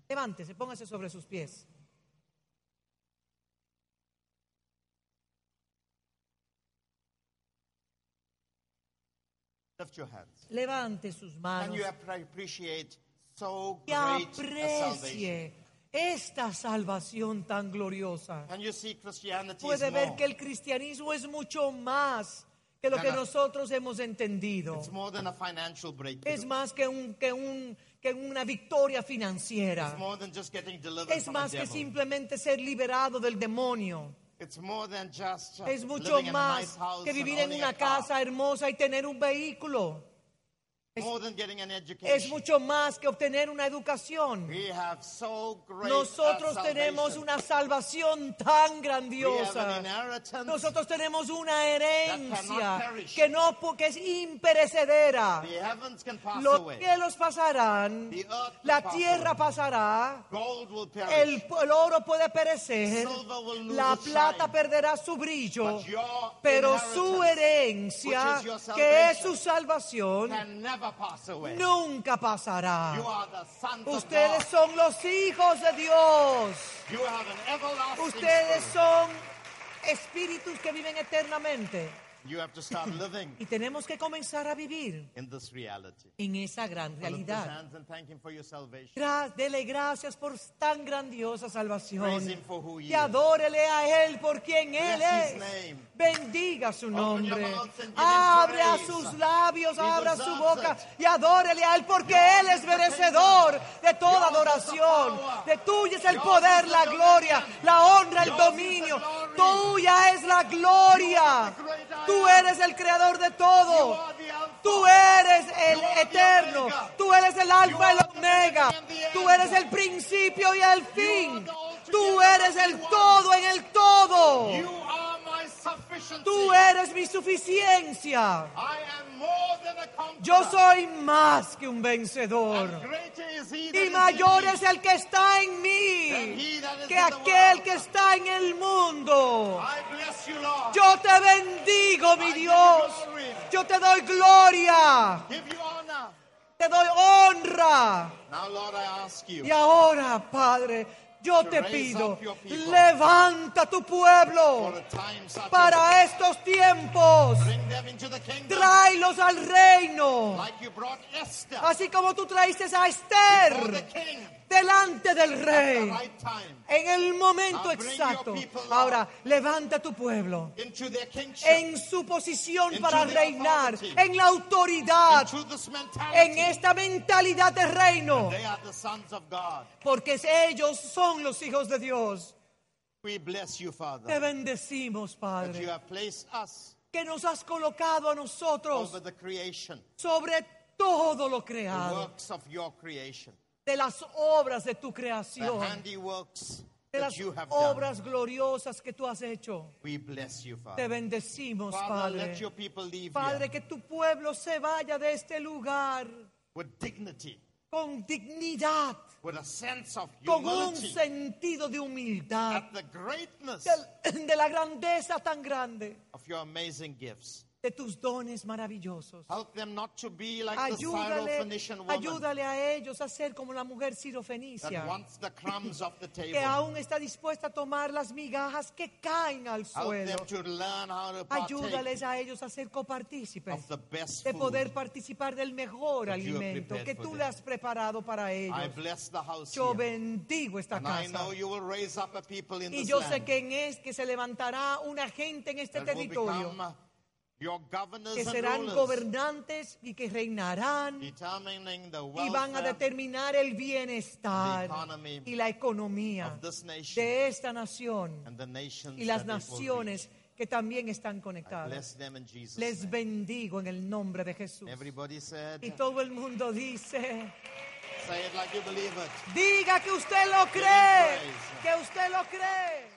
Levántese, póngase sobre sus pies. Levante sus manos y aprecie esta salvación tan gloriosa. Can you see Christianity is Puede ver more? que el cristianismo es mucho más que lo que nosotros hemos entendido. It's more than a financial breakthrough. Es más que, un, que, un, que una victoria financiera. It's more than just getting delivered Es from a más que devil. simplemente ser liberado del demonio. It's more than just uh, Es mucho living in a nice más house que and vivir en owning una car. casa hermosa y tener un vehículo. More than getting an education. Es mucho más que obtener una educación. We have so great Nosotros a tenemos salvation. una salvación tan We have grandiosa. an Nosotros tenemos una herencia que no que es imperecedera. Los cielos pasarán, The earth will la tierra away. pasará, Gold will perish. el, el oro puede perecer, la plata perderá su brillo, pero su herencia, que es su salvación, can never pass away. nunca pasará. You are the sons of Ustedes God. son los hijos de Dios. You have an everlasting Ustedes spirit. son espíritus que viven eternamente. You have to start living Y tenemos que comenzar a vivir in this reality. en esa gran realidad. Gra- dele gracias por tan grandiosa salvación. Y adórele a Él por quien Él es. Bendiga su nombre. Abre a sus labios, abra su boca y adórele a Él porque Él es merecedor de toda adoración. De tuya es el poder, la gloria, la honra, el dominio. Tuya es la gloria. I Tú eres el creador de todo. Tú eres el eterno, tú eres el alfa y el omega, tú eres el principio y el fin, tú eres el todo en el todo, tú eres mi suficiencia. Yo soy más que un vencedor. Y mayor es el que está en mí que aquel que está en el mundo. Yo te bendigo, mi Dios. Yo te doy gloria, te doy honra. Y ahora, Padre, yo te pido, levanta tu pueblo para estos tiempos. bring them into the kingdom. Tráelos al reino, así como tú traíste a Esther delante del the rey. right time. En el momento exacto. Ahora, levanta tu pueblo. kingship, en su posición para the reinar, en la autoridad, en esta mentalidad de reino, the porque ellos son los hijos de Dios. We bless you, Te bendecimos, Padre. you have placed us que nos has colocado a nosotros over the sobre todo lo the creado, works of your creation, de las obras de tu creación, de las obras gloriosas que tú has hecho. We bless you, Te bendecimos, Padre. Padre, que tu pueblo se vaya de este lugar with dignity, con dignidad, with a sense of con un sentido de humildad, at the greatness del- de la grandeza tan grande de tus dones maravillosos. Help them not to be like the Ayúdale, Syrophoenician woman ayúdale a ellos a ser como la mujer sirofenicia, the the que aún está dispuesta a tomar las migajas que caen al suelo. Ayúdales a ellos a ser copartícipes of the best de poder participar del mejor alimento que tú le has preparado para I ellos. bless the house Yo bendigo esta casa. Y yo sé que en es que se levantará una gente en este territorio que serán gobernantes y que reinarán y van a determinar el bienestar y la economía de esta nación and the nations y las naciones que también están conectadas. Les bendigo en el nombre de Jesús. Everybody said, Y todo el mundo dice, say it like you believe it. diga que usted lo cree, que usted lo cree.